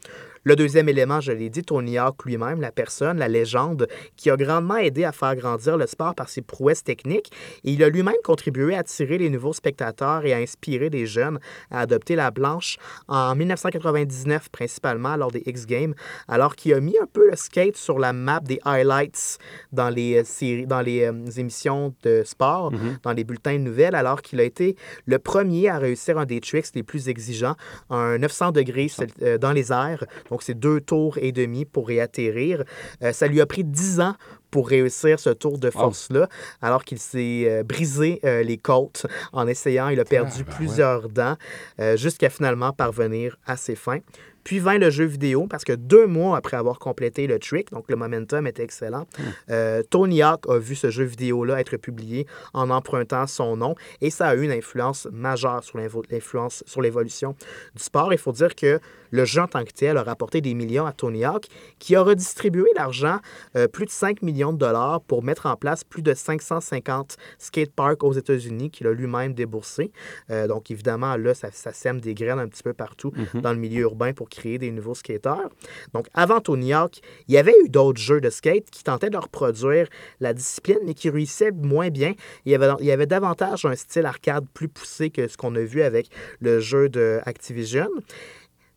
Le deuxième élément, je l'ai dit, Tony Hawk lui-même, la personne, la légende, qui a grandement aidé à faire grandir le sport par ses prouesses techniques. Et il a lui-même contribué à attirer les nouveaux spectateurs et à inspirer des jeunes à adopter la blanche en 1999, principalement lors des X Games, alors qu'il a mis un peu le skate sur la map des highlights dans les, euh, séries, dans les euh, émissions de sport, dans les bulletins de nouvelles, alors qu'il a été le premier à réussir un des tricks les plus exigeants, un 900 degrés euh, dans les airs. Donc, c'est deux tours et demi pour réatterrir. Euh, ça lui a pris 10 ans pour réussir ce tour de force-là, alors qu'il s'est euh, brisé euh, les côtes en essayant. Il a perdu Ah, ben ouais. plusieurs dents euh, jusqu'à finalement parvenir à ses fins. Puis vint le jeu vidéo parce que deux mois après avoir complété le trick, donc le momentum était excellent, euh, Tony Hawk a vu ce jeu vidéo-là être publié en empruntant son nom et ça a eu une influence majeure sur l'influence sur l'évolution du sport. Il faut dire que le jeu en tant que tel a rapporté des millions à Tony Hawk qui a redistribué l'argent, euh, plus de 5 millions de dollars pour mettre en place plus de 550 skateparks aux États-Unis qu'il a lui-même déboursé. Euh, donc évidemment, là, ça, ça sème des graines un petit peu partout dans le milieu urbain pour créer des nouveaux skateurs. Donc avant Tony Hawk, il y avait eu d'autres jeux de skate qui tentaient de reproduire la discipline, mais qui réussissaient moins bien. Il y avait, il y avait davantage un style arcade plus poussé que ce qu'on a vu avec le jeu de Activision.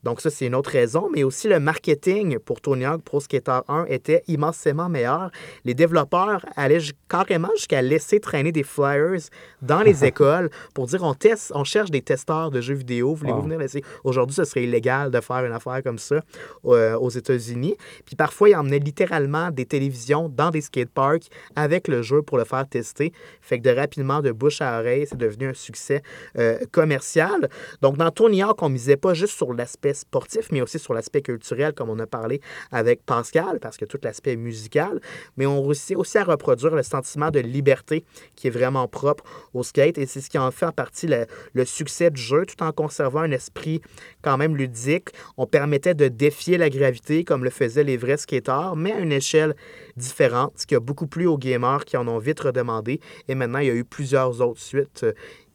Donc ça, c'est une autre raison, mais aussi le marketing pour Tony Hawk Pro Skater 1 était immensément meilleur. Les développeurs allaient carrément jusqu'à laisser traîner des flyers dans les écoles pour dire on teste, on cherche des testeurs de jeux vidéo, voulez-vous Wow. venir laisser? Aujourd'hui, ce serait illégal de faire une affaire comme ça euh, aux États-Unis. Puis parfois, ils emmenaient littéralement des télévisions dans des skateparks avec le jeu pour le faire tester. Fait que de rapidement, de bouche à oreille, c'est devenu un succès euh, commercial. Donc dans Tony Hawk, on misait pas juste sur l'aspect sportif, mais aussi sur l'aspect culturel, comme on a parlé avec Pascal, parce que tout l'aspect musical. Mais on réussit aussi à reproduire le sentiment de liberté qui est vraiment propre au skate. Et c'est ce qui en fait en partie le, le succès du jeu, tout en conservant un esprit quand même ludique. On permettait de défier la gravité comme le faisaient les vrais skateurs, mais à une échelle différente, ce qui a beaucoup plu aux gamers qui en ont vite redemandé. Et maintenant, il y a eu plusieurs autres suites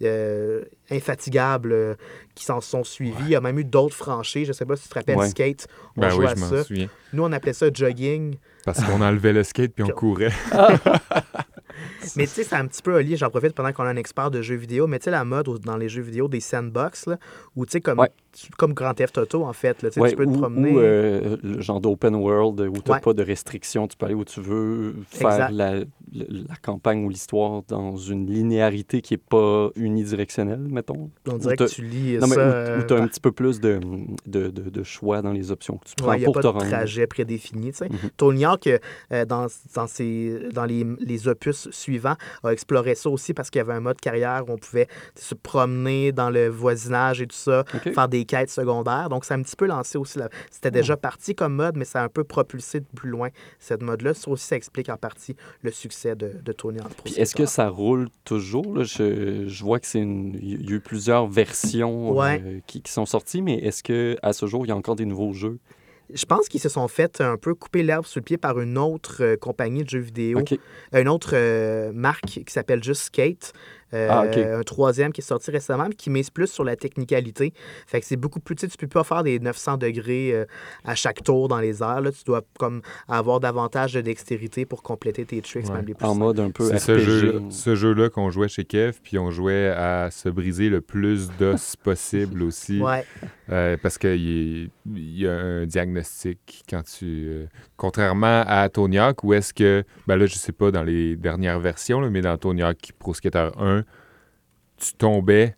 euh, infatigables euh, qui s'en sont suivies. Il y a même eu d'autres franchises. Je ne sais pas si tu te rappelles Ouais. Skate. On Ben jouait oui, à je ça. souviens. Nous, on appelait ça jogging. Parce qu'on enlevait le skate puis on courait. Mais tu sais, c'est un petit peu lié, j'en profite pendant qu'on a un expert de jeux vidéo, mais tu sais, la mode dans les jeux vidéo des sandbox, là, où tu sais, comme, Ouais. comme Grand Theft Auto, en fait, là, tu sais, Ouais, tu peux te promener. ou, euh, le genre d'open world où tu n'as Ouais. pas de restrictions, tu peux aller où tu veux, faire la, la- la campagne ou l'histoire dans une linéarité qui n'est pas unidirectionnelle, mettons. on dirait que tu lis Non, mais ça. où, tu as euh, un petit peu plus de, de, de- de choix dans les options que tu prends a pour pas te de rendre. trajet prédéfini. tu sais. Mhm. Tony Hawk, euh, dans, dans, ses- dans les, les opus suivants, a exploré ça aussi parce qu'il y avait un mode carrière où on pouvait se promener dans le voisinage et tout ça, faire des quêtes secondaires. Donc, ça a un petit peu lancé aussi. la- C'était déjà parti comme mode, mais ça a un peu propulsé de plus loin cette mode-là. Ça aussi, ça explique en partie le succès de, de Tony Hawk. Pro Puis est-ce que ça roule toujours? là? Je, je vois que c'est une... il y a eu plusieurs versions Ouais. euh, qui, qui sont sorties, mais est-ce que à ce jour, il y a encore des nouveaux jeux? Je pense qu'ils se sont fait un peu couper l'herbe sous le pied par une autre euh, compagnie de jeux vidéo, une autre euh, marque qui s'appelle juste Skate. Euh, Ah. Un troisième qui est sorti récemment, mais qui mise plus sur la technicalité. Fait que c'est beaucoup plus. Tu sais, tu peux pas faire des 900 degrés euh, à chaque tour dans les airs. Là. Tu dois comme avoir davantage de dextérité pour compléter tes tricks, Ouais. même les plus En simples. mode un peu C'est RPG. ce jeu, ce jeu-là qu'on jouait chez Kev, puis on jouait à se briser le plus d'os possible aussi. Ouais. Euh, parce qu'il y a un diagnostic quand tu. euh, contrairement à Tony Hawk, où est-ce que. Ben là, je sais pas dans les dernières versions, là, mais dans Tony Hawk Pro Skater 1, tu tombais,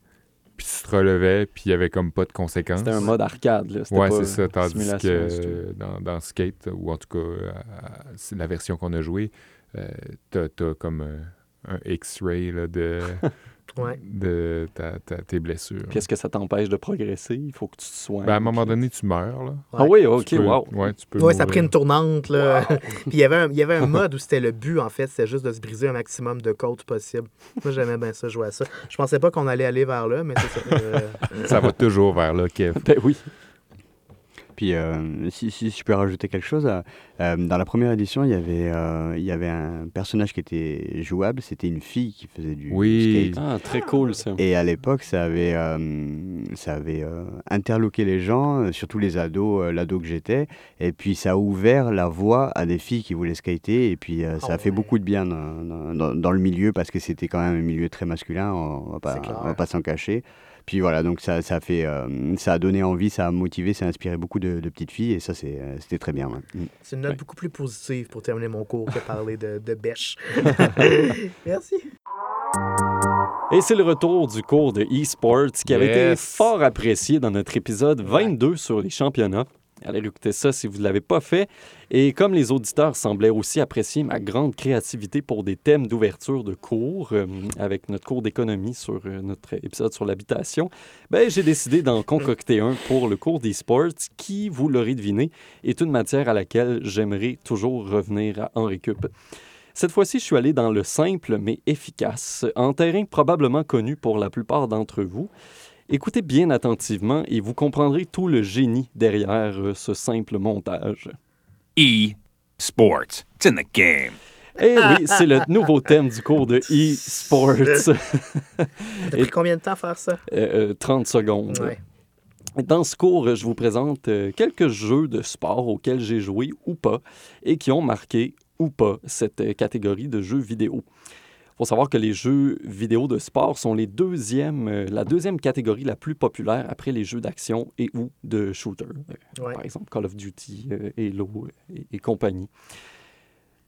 puis tu te relevais, puis il y avait comme pas de conséquences. C'était un mode arcade. Là. Ouais, c'est ça. Tandis que euh, dans, dans Skate, ou en tout cas, euh, c'est la version qu'on a jouée, euh, t'as t'as comme un X-ray là, de, Ouais. de ta- ta- tes blessures. Puis est-ce que ça t'empêche de progresser? Il faut que tu te soignes. Ben, à un moment donné, tu meurs. Là. Ah oui, OK, Tu peux- wow. Ouais, tu peux Ouais, ça a pris une tournante. Là. Puis il y avait un, il y avait un mode où c'était le but, en fait, c'était juste de se briser un maximum de côtes possible. Moi, j'aimais bien ça, jouer à ça. Je pensais pas qu'on allait aller vers là, mais c'est ça. Euh, Ça va toujours vers là, Kev. Ben oui. Puis, euh, si, si je peux rajouter quelque chose, euh, euh, dans la première édition, il y avait, euh, il y avait un personnage qui était jouable, c'était une fille qui faisait du Oui. skate. Ah, très cool, ça. Et à l'époque, ça avait, euh, ça avait euh, interloqué les gens, surtout les ados, euh, l'ado que j'étais. Et puis, ça a ouvert la voie à des filles qui voulaient skater. Et puis, euh, ça Oh a fait ouais. beaucoup de bien dans, dans- dans le milieu parce que c'était quand même un milieu très masculin, on on va pas s'en cacher. Puis voilà, donc ça, ça, a fait, euh, ça a donné envie, ça a motivé, ça a inspiré beaucoup de, de petites filles. Et ça, c'est, euh, c'était très bien. ouais. Mm. C'est une note Ouais. beaucoup plus positive pour terminer mon cours que parler de, de bêche. Merci. Et c'est le retour du cours de e-sports qui avait été fort apprécié dans notre épisode 22 sur les championnats. Allez écouter ça si vous ne l'avez pas fait. Et comme les auditeurs semblaient aussi apprécier ma grande créativité pour des thèmes d'ouverture de cours, euh, avec notre cours d'économie sur euh, notre épisode sur l'habitation, ben, j'ai décidé d'en concocter un pour le cours d'e-sports qui, vous l'aurez deviné, est une matière à laquelle j'aimerais toujours revenir à- en récup. Cette fois-ci, je suis allé dans le simple mais efficace, en terrain probablement connu pour la plupart d'entre vous. Écoutez bien attentivement et vous comprendrez tout le génie derrière euh, ce simple montage. E sports. It's in the game. Eh oui, c'est le nouveau thème du cours de e-sports. T'as pris combien de temps à faire ça? Euh, euh, 30 secondes. Ouais. Dans ce cours, je vous présente euh, quelques jeux de sport auxquels j'ai joué ou pas et qui ont marqué ou pas cette euh, catégorie de jeux vidéo. Il faut savoir que les jeux vidéo de sport sont les deuxièmes, euh, la deuxième catégorie la plus populaire après les jeux d'action et ou de shooter. Euh, Ouais. Par exemple, Call of Duty, euh, Halo et, et compagnie.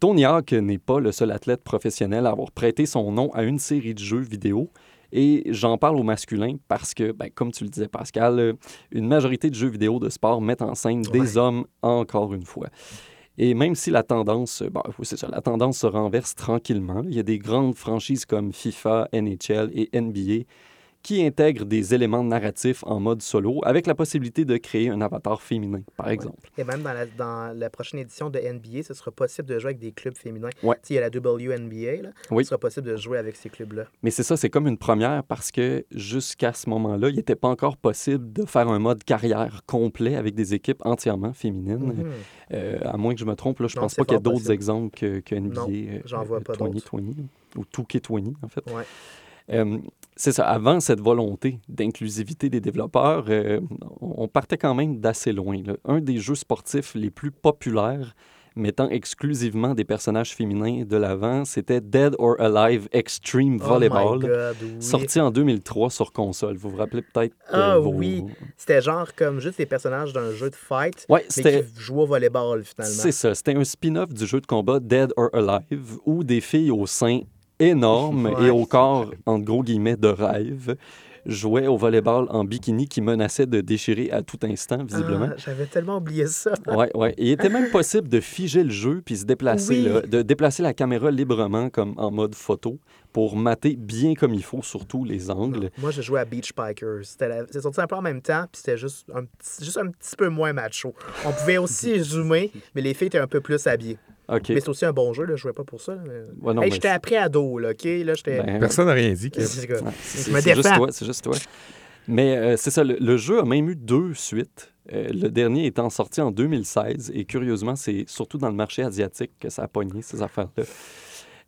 Tony Hawk n'est pas le seul athlète professionnel à avoir prêté son nom à une série de jeux vidéo. Et j'en parle au masculin parce que, ben, comme tu le disais, Pascal, une majorité de jeux vidéo de sport mettent en scène des hommes encore une fois. Et même si la tendance, euh, tendance se renverse tranquillement, il y a des grandes franchises comme FIFA, NHL et NBA qui intègre des éléments narratifs en mode solo avec la possibilité de créer un avatar féminin, par exemple. Et même dans la, dans la prochaine édition de NBA, ce sera possible de jouer avec des clubs féminins. Ouais. Il y a la WNBA, là. Oui. ce sera possible de jouer avec ces clubs-là. Mais c'est ça, c'est comme une première parce que jusqu'à ce moment-là, il n'était pas encore possible de faire un mode carrière complet avec des équipes entièrement féminines. Mhm. Euh, à moins que je me trompe, là, je Non, pense pas qu'il y a fort d'autres exemples que, que NBA. Non, euh, j'en vois pas 20, d'autres. 20, ou 2K20, en fait. Ouais. Euh, c'est ça, avant cette volonté d'inclusivité des développeurs, euh, on partait quand même d'assez loin. là. Un des jeux sportifs les plus populaires mettant exclusivement des personnages féminins de l'avant, c'était Dead or Alive Extreme Oh Volleyball, my God, oui. sorti en 2003 sur console. Vous vous rappelez peut-être de Ah vos- oui. C'était genre comme juste les personnages d'un jeu de fight, Ouais, mais qui jouaient au volleyball finalement. C'est ça. C'était un spin-off du jeu de combat Dead or Alive où des filles au sein énorme Ouais. et au corps, en gros guillemets, de rêve jouaient au volleyball en bikini qui menaçait de déchirer à tout instant, visiblement. Ah, J'avais tellement oublié ça. Ouais. Et il était même possible de figer le jeu puis se déplacer, Oui. là, de déplacer la caméra librement comme en mode photo pour mater bien comme il faut, surtout les angles. Moi, je jouais à Beach la- C'est sorti un peu en même temps, puis c'était juste un, petit... juste un petit peu moins macho. On pouvait aussi zoomer, mais les filles étaient un peu plus habillées. Mais c'est aussi un bon jeu, là. je jouais pas pour ça. mais- Ouais, non, hey, mais j'étais c'est- après ado, là, OK? Là, j'étais... Ben, Personne n'a rien dit. C'est- juste toi, c'est juste toi. Mais euh, c'est ça, le, le jeu a même eu deux suites. Euh, le dernier étant sorti en 2016, et curieusement, c'est surtout dans le marché asiatique que ça a pogné, ces affaires-là.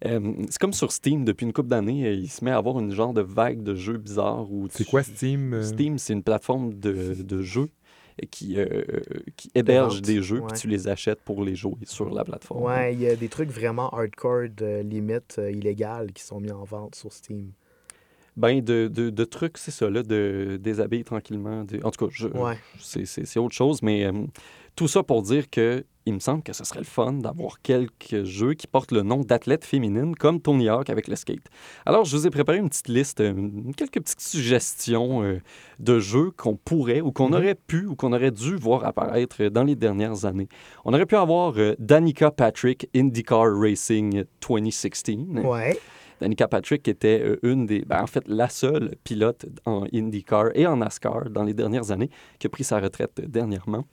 Euh, c'est comme sur Steam, depuis une couple d'années, euh, il se met à avoir une genre de vague de jeux bizarres. C'est tu- quoi Steam? euh? Steam, c'est une plateforme de, de jeux qui, euh, qui héberge vente, des jeux, puis tu les achètes pour les jouer sur la plateforme. Ouais, il y a des trucs vraiment hardcore, de limite euh, illégales qui sont mis en vente sur Steam. Ben, de, de, de trucs, c'est ça, là, de déshabiller tranquillement. de- En tout cas, je, Ouais. c'est, c'est- c'est autre chose, mais euh, tout ça pour dire que il me semble que ce serait le fun d'avoir quelques jeux qui portent le nom d'athlètes féminines, comme Tony Hawk avec le skate. Alors, je vous ai préparé une petite liste, euh, quelques petites suggestions euh, de jeux qu'on pourrait ou qu'on Mhm. aurait pu ou qu'on aurait dû voir apparaître dans les dernières années. On aurait pu avoir euh, Danica Patrick IndyCar Racing 2016. Ouais. Danica Patrick était une des, ben, en fait, la seule pilote en IndyCar et en NASCAR dans les dernières années qui a pris sa retraite dernièrement.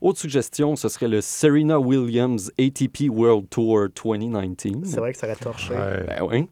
Autre suggestion, ce serait le Serena Williams ATP World Tour 2019. C'est vrai que ça aurait torché. Ouais. Ben oui.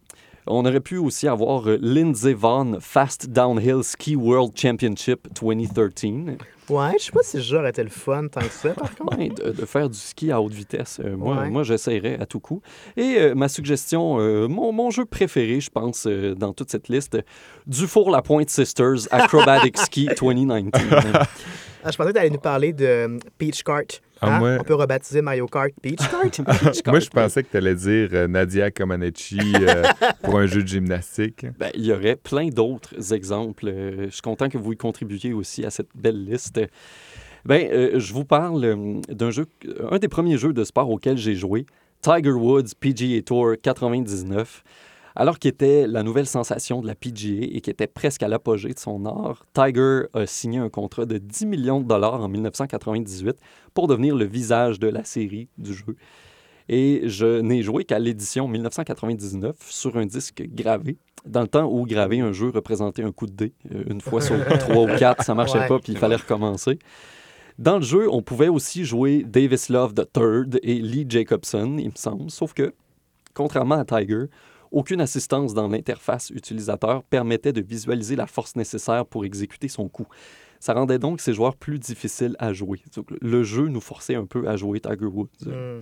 On aurait pu aussi avoir euh, Lindsey Vonn Fast Downhill Ski World Championship 2013. Ouais, je sais pas si ce jeu aurait été le fun tant que ça, par contre. Ouais, de, de faire du ski à haute vitesse, euh, moi, Ouais. moi j'essaierais à tout coup. Et euh, ma suggestion, euh, mon, mon jeu préféré, je pense, euh, dans toute cette liste, Dufour La Pointe Sisters Acrobatic Ski 2019. Ah, je pensais que tu allais nous parler de euh, Peach Kart. Ah, Hein? moi- On peut rebaptiser Mario Kart Peach Kart. Moi, je pensais que tu allais dire euh, Nadia Comaneci euh, pour un jeu de gymnastique. Ben, il y aurait plein d'autres exemples. Je suis content que vous y contribuiez aussi à cette belle liste. Ben, euh, je vous parle d'un jeu, un des premiers jeux de sport auquel j'ai joué, Tiger Woods PGA Tour 99. Alors qu'il était la nouvelle sensation de la PGA et qui était presque à l'apogée de son art, Tiger a signé un contrat de 10 millions de dollars en 1998 pour devenir le visage de la série du jeu. Et je n'ai joué qu'à l'édition 1999 sur un disque gravé. Dans le temps où graver un jeu représentait un coup de dé, euh, une fois sur trois ou quatre, ça marchait Ouais. pas, puis il fallait recommencer. Dans le jeu, on pouvait aussi jouer Davis Love III et Lee Jacobson, il me semble, sauf que, contrairement à Tiger, aucune assistance dans l'interface utilisateur permettait de visualiser la force nécessaire pour exécuter son coup. Ça rendait donc ces joueurs plus difficiles à jouer. Donc, le jeu nous forçait un peu à jouer Tiger Woods. Hmm.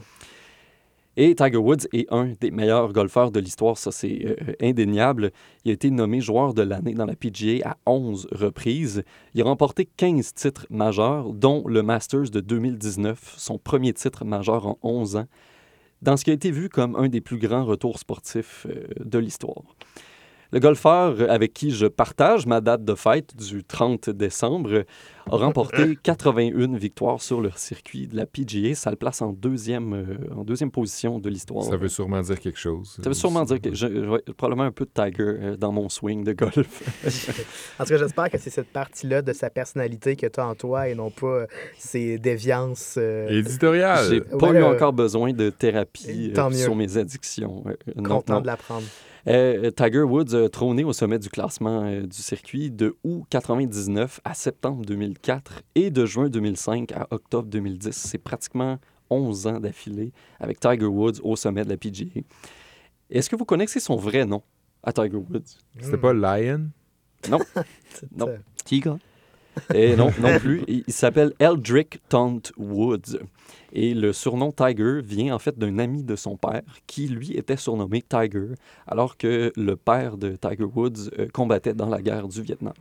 Et Tiger Woods est un des meilleurs golfeurs de l'histoire, ça c'est euh, indéniable. Il a été nommé joueur de l'année dans la PGA à 11 reprises. Il a remporté 15 titres majeurs, dont le Masters de 2019, son premier titre majeur en 11 ans, dans ce qui a été vu comme un des plus grands retours sportifs euh, de l'histoire. Le golfeur avec qui je partage ma date de fête du 30 décembre a remporté 81 victoires sur le circuit de la PGA. Ça le place en deuxième, euh, en deuxième position de l'histoire. Ça veut sûrement dire quelque chose. Ça veut sûrement dire que j'ai ouais, probablement un peu de Tiger euh, dans mon swing de golf. En tout cas, j'espère que c'est cette partie-là de sa personnalité que tu as en toi et non pas euh, ses déviances. euh, Éditorial. J'ai pas Ouais, eu encore besoin de thérapie euh, sur mes addictions. Euh, non, content non. de l'apprendre. Euh, Tiger Woods a trôné au sommet du classement euh, du circuit de août 99 à septembre 2004 et de juin 2005 à octobre 2010. C'est pratiquement 11 ans d'affilée avec Tiger Woods au sommet de la PGA. Est-ce que vous connaissez son vrai nom à Tiger Woods? C'était pas Lion? Non. non. Tigre. Et non, non plus. Il, il s'appelle Eldrick Taunt Woods. Et le surnom Tiger vient en fait d'un ami de son père qui, lui, était surnommé Tiger, alors que le père de Tiger Woods euh, combattait dans la guerre du Vietnam.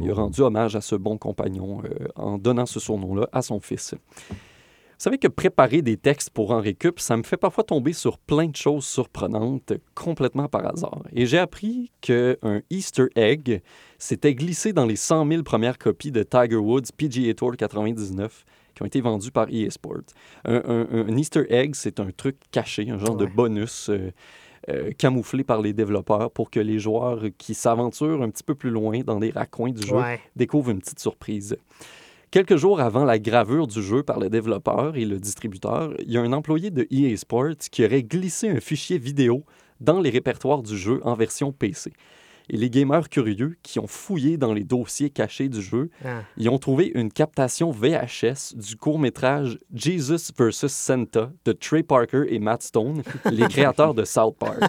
Il a rendu hommage à ce bon compagnon euh, en donnant ce surnom-là à son fils. Vous savez que préparer des textes pour en récup, ça me fait parfois tomber sur plein de choses surprenantes complètement par hasard. Et j'ai appris qu'un Easter egg s'était glissé dans les 100 000 premières copies de Tiger Woods PGA Tour 99 qui ont été vendues par EA Sports. Un, un- un Easter egg, c'est un truc caché, un genre de bonus euh, euh, camouflé par les développeurs pour que les joueurs qui s'aventurent un petit peu plus loin dans les raccoins du jeu Ouais. découvre une petite surprise. Quelques jours avant la gravure du jeu par le développeur et le distributeur, il y a un employé de EA Sports qui aurait glissé un fichier vidéo dans les répertoires du jeu en version PC. Et les gamers curieux qui ont fouillé dans les dossiers cachés du jeu, Ah. ils ont trouvé une captation VHS du court-métrage Jesus vs. Santa de Trey Parker et Matt Stone, les créateurs de South Park.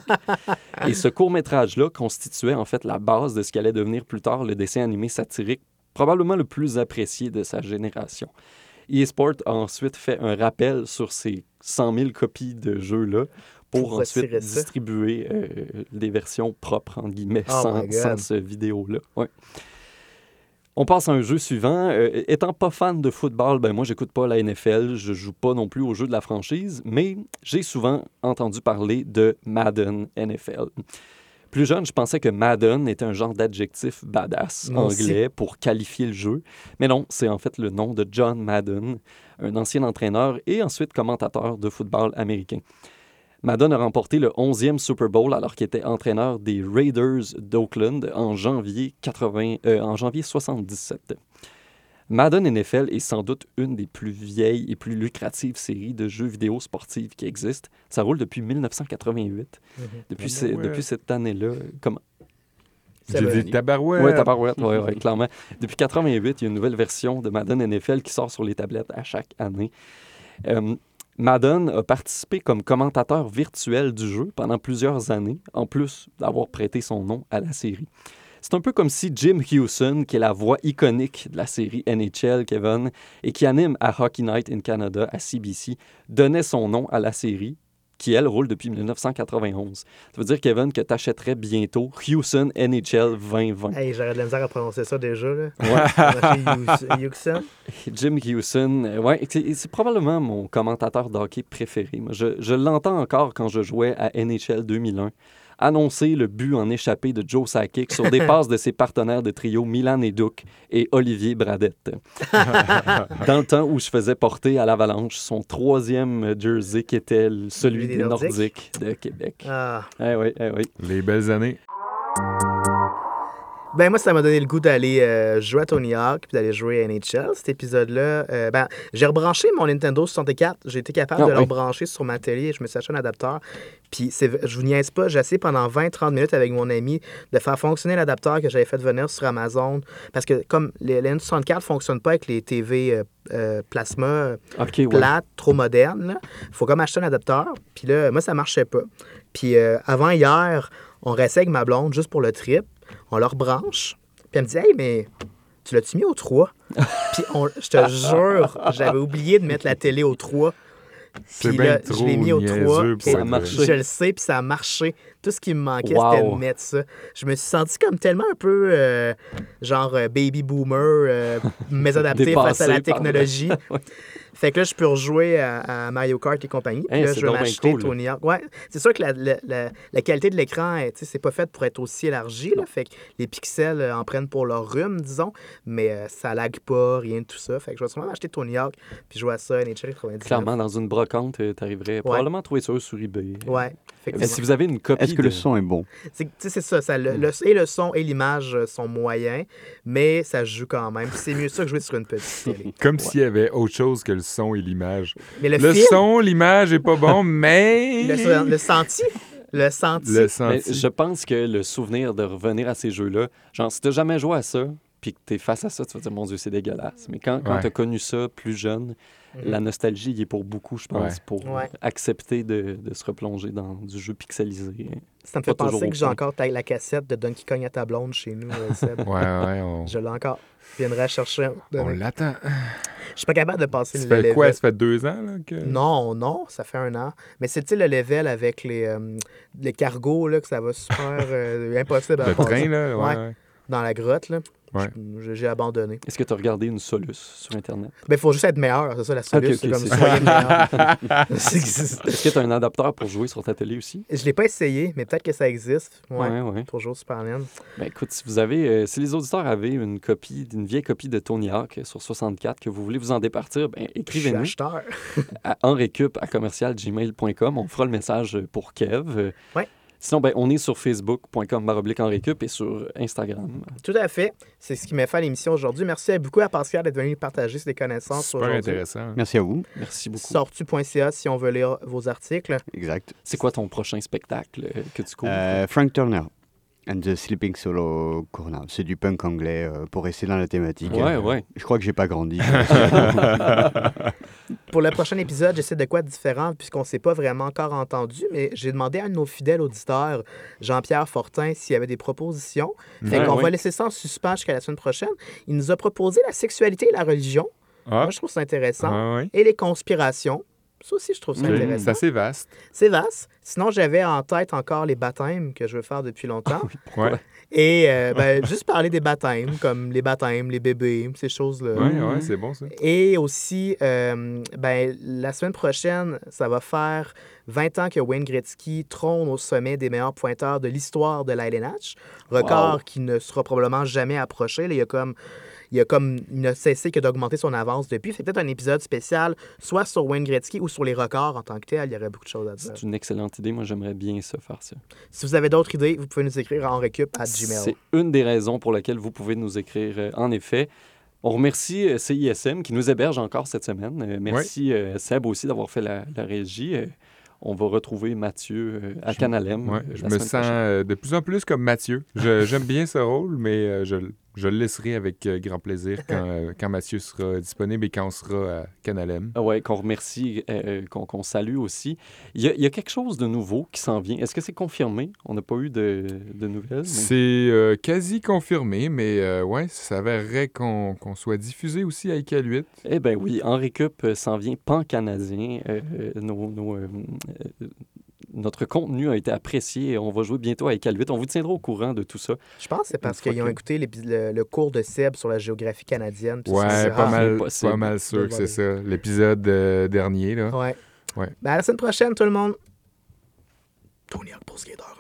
Et ce court-métrage-là constituait en fait la base de ce qui allait devenir plus tard le dessin animé satirique, probablement le plus apprécié de sa génération. eSport a ensuite fait un rappel sur ces 100 000 copies de jeux-là pour, Pour ensuite distribuer euh, des versions propres, entre guillemets, Oh sans, sans ce vidéo-là. Ouais. On passe à un jeu suivant. Euh, étant pas fan de football, ben moi, j'écoute pas la NFL, je joue pas non plus aux jeux de la franchise, mais j'ai souvent entendu parler de Madden NFL. Plus jeune, je pensais que Madden était un genre d'adjectif badass Moi aussi. anglais pour qualifier le jeu. Mais non, c'est en fait le nom de John Madden, un ancien entraîneur et ensuite commentateur de football américain. Madden a remporté le 11e Super Bowl alors qu'il était entraîneur des Raiders d'Oakland en janvier, 80, euh, en janvier 77. Madden NFL est sans doute une des plus vieilles et plus lucratives séries de jeux vidéo sportifs qui existent. Ça roule depuis 1988. Mhm. Depuis, Ah ce- depuis cette année-là, comme Ça J'ai dit tabarouette. oui, tabarouette, ouais, ouais, clairement. Depuis 88, il y a une nouvelle version de Madden NFL qui sort sur les tablettes à chaque année. Euh, Madden a participé comme commentateur virtuel du jeu pendant plusieurs années, en plus d'avoir prêté son nom à la série. C'est un peu comme si Jim Hewson, qui est la voix iconique de la série NHL, Kevin, et qui anime à Hockey Night in Canada à CBC, donnait son nom à la série, qui, elle, roule depuis 1991. Ça veut dire, Kevin, que tu achèterais bientôt Hewson NHL 2020. Hey, j'aurais de la misère à prononcer ça déjà. Là. Ouais. Jim Hewson, euh, ouais, c'est probablement mon commentateur de hockey préféré. Moi, je je l'entends encore quand je jouais à NHL 2001 annoncer le but en échappé de Joe Sakic sur des passes de ses partenaires de trio Milan Duc et Olivier Bradette. Dans le temps où je faisais porter à l'Avalanche son troisième jersey qui était celui Celui des des Nordiques. Nordiques de Québec. Ah. Eh oui, eh oui. Les belles années. Ben moi, ça m'a donné le goût d'aller euh, jouer à Tony Hawk puis d'aller jouer à NHL. Cet épisode-là, euh, ben, j'ai rebranché mon Nintendo 64. J'ai été capable Ah, de le rebrancher sur ma télé. Je me suis acheté un adapteur. Puis je vous niaise pas, j'ai essayé pendant 20-30 minutes avec mon ami de faire fonctionner l'adapteur que j'avais fait venir sur Amazon. Parce que comme les, les N64 ne fonctionnent pas avec les TV euh, plasma euh, OK, ouais. plate, trop moderne. Il faut comme acheter un adapteur. Puis là, moi, ça marchait pas. Puis avant hier, on restait avec ma blonde juste pour le trip. On leur branche. Puis elle me dit Hey, mais tu l'as-tu mis au 3 Puis on- je te jure, j'avais oublié de mettre la télé au 3. C'est Puis là, je l'ai mis au 3. niaiseux pour Ça a marché. Je le sais, puis ça a marché. Tout ce qui me manquait, Wow. c'était de mettre ça. Je me suis senti comme tellement un peu euh, genre euh, baby boomer, euh, mésadapté face à la technologie. Ouais. Fait que là, je peux rejouer à, à Mario Kart et compagnie. Puis Hey, là, je vais m'acheter cool. Tony Hawk. Ouais, c'est sûr que la, la- la- la qualité de l'écran, tu sais, c'est pas fait pour être aussi élargi. Là, fait que les pixels euh, en prennent pour leur rhume, disons. Mais euh, ça lag pas, rien de tout ça. Fait que je vais sûrement m'acheter Tony Hawk puis jouer à ça, NHL 99. Clairement, dans une brocante, tu arriverais probablement à trouver ça sur eBay. Ouais, Mais si vous avez une copie que le son est bon C'est tu sais, c'est ça. ça le, le- et le son et l'image euh, sont moyens, mais ça joue quand même. C'est mieux ça que jouer sur une petite télé. Comme s'il y avait autre chose que le son et l'image. Mais le, Le, film, son, l'image est pas bon, mais. le, le senti, Le senti. Le Mais senti. je pense que le souvenir de revenir à ces jeux-là, genre, si t'as jamais joué à ça, puis que t'es face à ça, tu vas te dire, mon Dieu, c'est dégueulasse. Mais quand, quand Ouais. t'as connu ça plus jeune, Mhm. la nostalgie y est pour beaucoup, je pense, Ouais. pour Ouais. accepter de, de se replonger dans du jeu pixelisé. Ça me fait penser que j'ai encore la cassette de Donkey Kong à ta blonde chez nous, euh, Seb. Ouais, ouais, on, Je l'ai encore. Je viendrai chercher. on l'attend. Je suis pas capable de passer Ça le fait level. quoi? Ça fait deux ans là, que... Non, non, ça fait un an. Mais c'est tu le level avec les, euh, les cargos, là, que ça va super euh, impossible à Le passer train, là? Ouais, Ouais. ouais. Dans la grotte. Là. Ouais. J'ai abandonné. Est-ce que tu as regardé une Solus sur Internet? Mais il faut juste être meilleur, c'est ça la solution. Ok, ok, c'est comme soyez meilleur. Est-ce que tu as un adapteur pour jouer sur ta télé aussi? Je l'ai pas essayé, mais peut-être que ça existe. Ouais. ouais. ouais. Pour jouer au Super NES. Ben, écoute, si vous avez, euh, si les auditeurs avaient une copie, une vieille copie de Tony Hawk sur 64 que vous voulez vous en départir, ben, écrivez-nous acheteur. à enrecup à commercialgmail.com. On fera le message pour Kev. Euh, Ouais. Sinon, ben, on est sur facebook.com baroblique enrecup et sur Instagram. Tout à fait. C'est ce qui m'a fait à l'émission aujourd'hui. Merci beaucoup à Pascal d'être venu partager ses connaissances Super aujourd'hui. intéressant. Merci à vous. Merci beaucoup. Sortu.ca si on veut lire vos articles. Exact. C'est quoi ton prochain spectacle euh, que tu couvres? Euh, Frank Turner and the Sleeping Solo Corner. C'est du punk anglais euh, pour rester dans la thématique. ouais, Euh, ouais. Je crois que j'ai pas grandi. Pour le prochain épisode, j'essaie de quoi de différent puisqu'on ne s'est pas vraiment encore entendu, mais j'ai demandé à un de nos fidèles auditeurs, Jean-Pierre Fortin, s'il y avait des propositions. Fait Ouais, qu'on ouais. va laisser ça en suspens jusqu'à la semaine prochaine. Il nous a proposé la sexualité et la religion. Ah, Moi, je trouve ça intéressant. ah, ouais. Et les conspirations. Ça aussi, je trouve ça Oui, intéressant. C'est assez vaste. C'est vaste. Sinon, j'avais en tête encore les baptêmes que je veux faire depuis longtemps. Ouais, Et euh, ben, juste parler des baptêmes, comme les baptêmes, les bébés, ces choses-là. ouais, ouais, c'est bon ça. Et aussi, euh, ben, la semaine prochaine, ça va faire 20 ans que Wayne Gretzky trône au sommet des meilleurs pointeurs de l'histoire de l'ILNH. Record Wow. qui ne sera probablement jamais approché. Là, il y a comme. Il, y a comme, il n'a cessé que d'augmenter son avance depuis. C'est peut-être un épisode spécial, soit sur Wayne Gretzky ou sur les records en tant que tel. Il y aurait beaucoup de choses à dire. C'est une excellente idée. Moi, j'aimerais bien ça, faire ça. Si vous avez d'autres idées, vous pouvez nous écrire en récup à Gmail. C'est une des raisons pour lesquelles vous pouvez nous écrire, euh, en effet. On remercie euh, CISM qui nous héberge encore cette semaine. Euh, merci euh, Seb aussi d'avoir fait la, la régie. On va retrouver Mathieu à Je- Canalem. Ouais, je me sens prochaine. de plus en plus comme Mathieu. Je- J'aime bien ce rôle, mais je, je le laisserai avec euh, grand plaisir quand, euh, quand Mathieu sera disponible et quand on sera à Canalem. Ah ouais, qu'on remercie, euh, euh, qu'on qu'on salue aussi. Il y, a, il y a quelque chose de nouveau qui s'en vient. Est-ce que c'est confirmé? On n'a pas eu de, de nouvelles. mais- C'est euh, quasi confirmé, mais euh, ouais, ça s'avérerait qu'on qu'on soit diffusé aussi à ICAL 8. Eh bien oui, en récup euh, s'en vient pan-canadien. Euh, euh, nos- nos, euh, euh, notre contenu a été apprécié et on va jouer bientôt avec Cal 8. On vous tiendra au courant de tout ça. Je pense que c'est parce qu'ils ont que- écouté le, le cours de Seb sur la géographie canadienne. Ouais, c'est- pas, mal, pas mal sûr que c'est ça. L'épisode euh, dernier, là. Ouais. Ouais. Ben, à la semaine prochaine, tout le monde. Tony Hawk Pro Skater 1.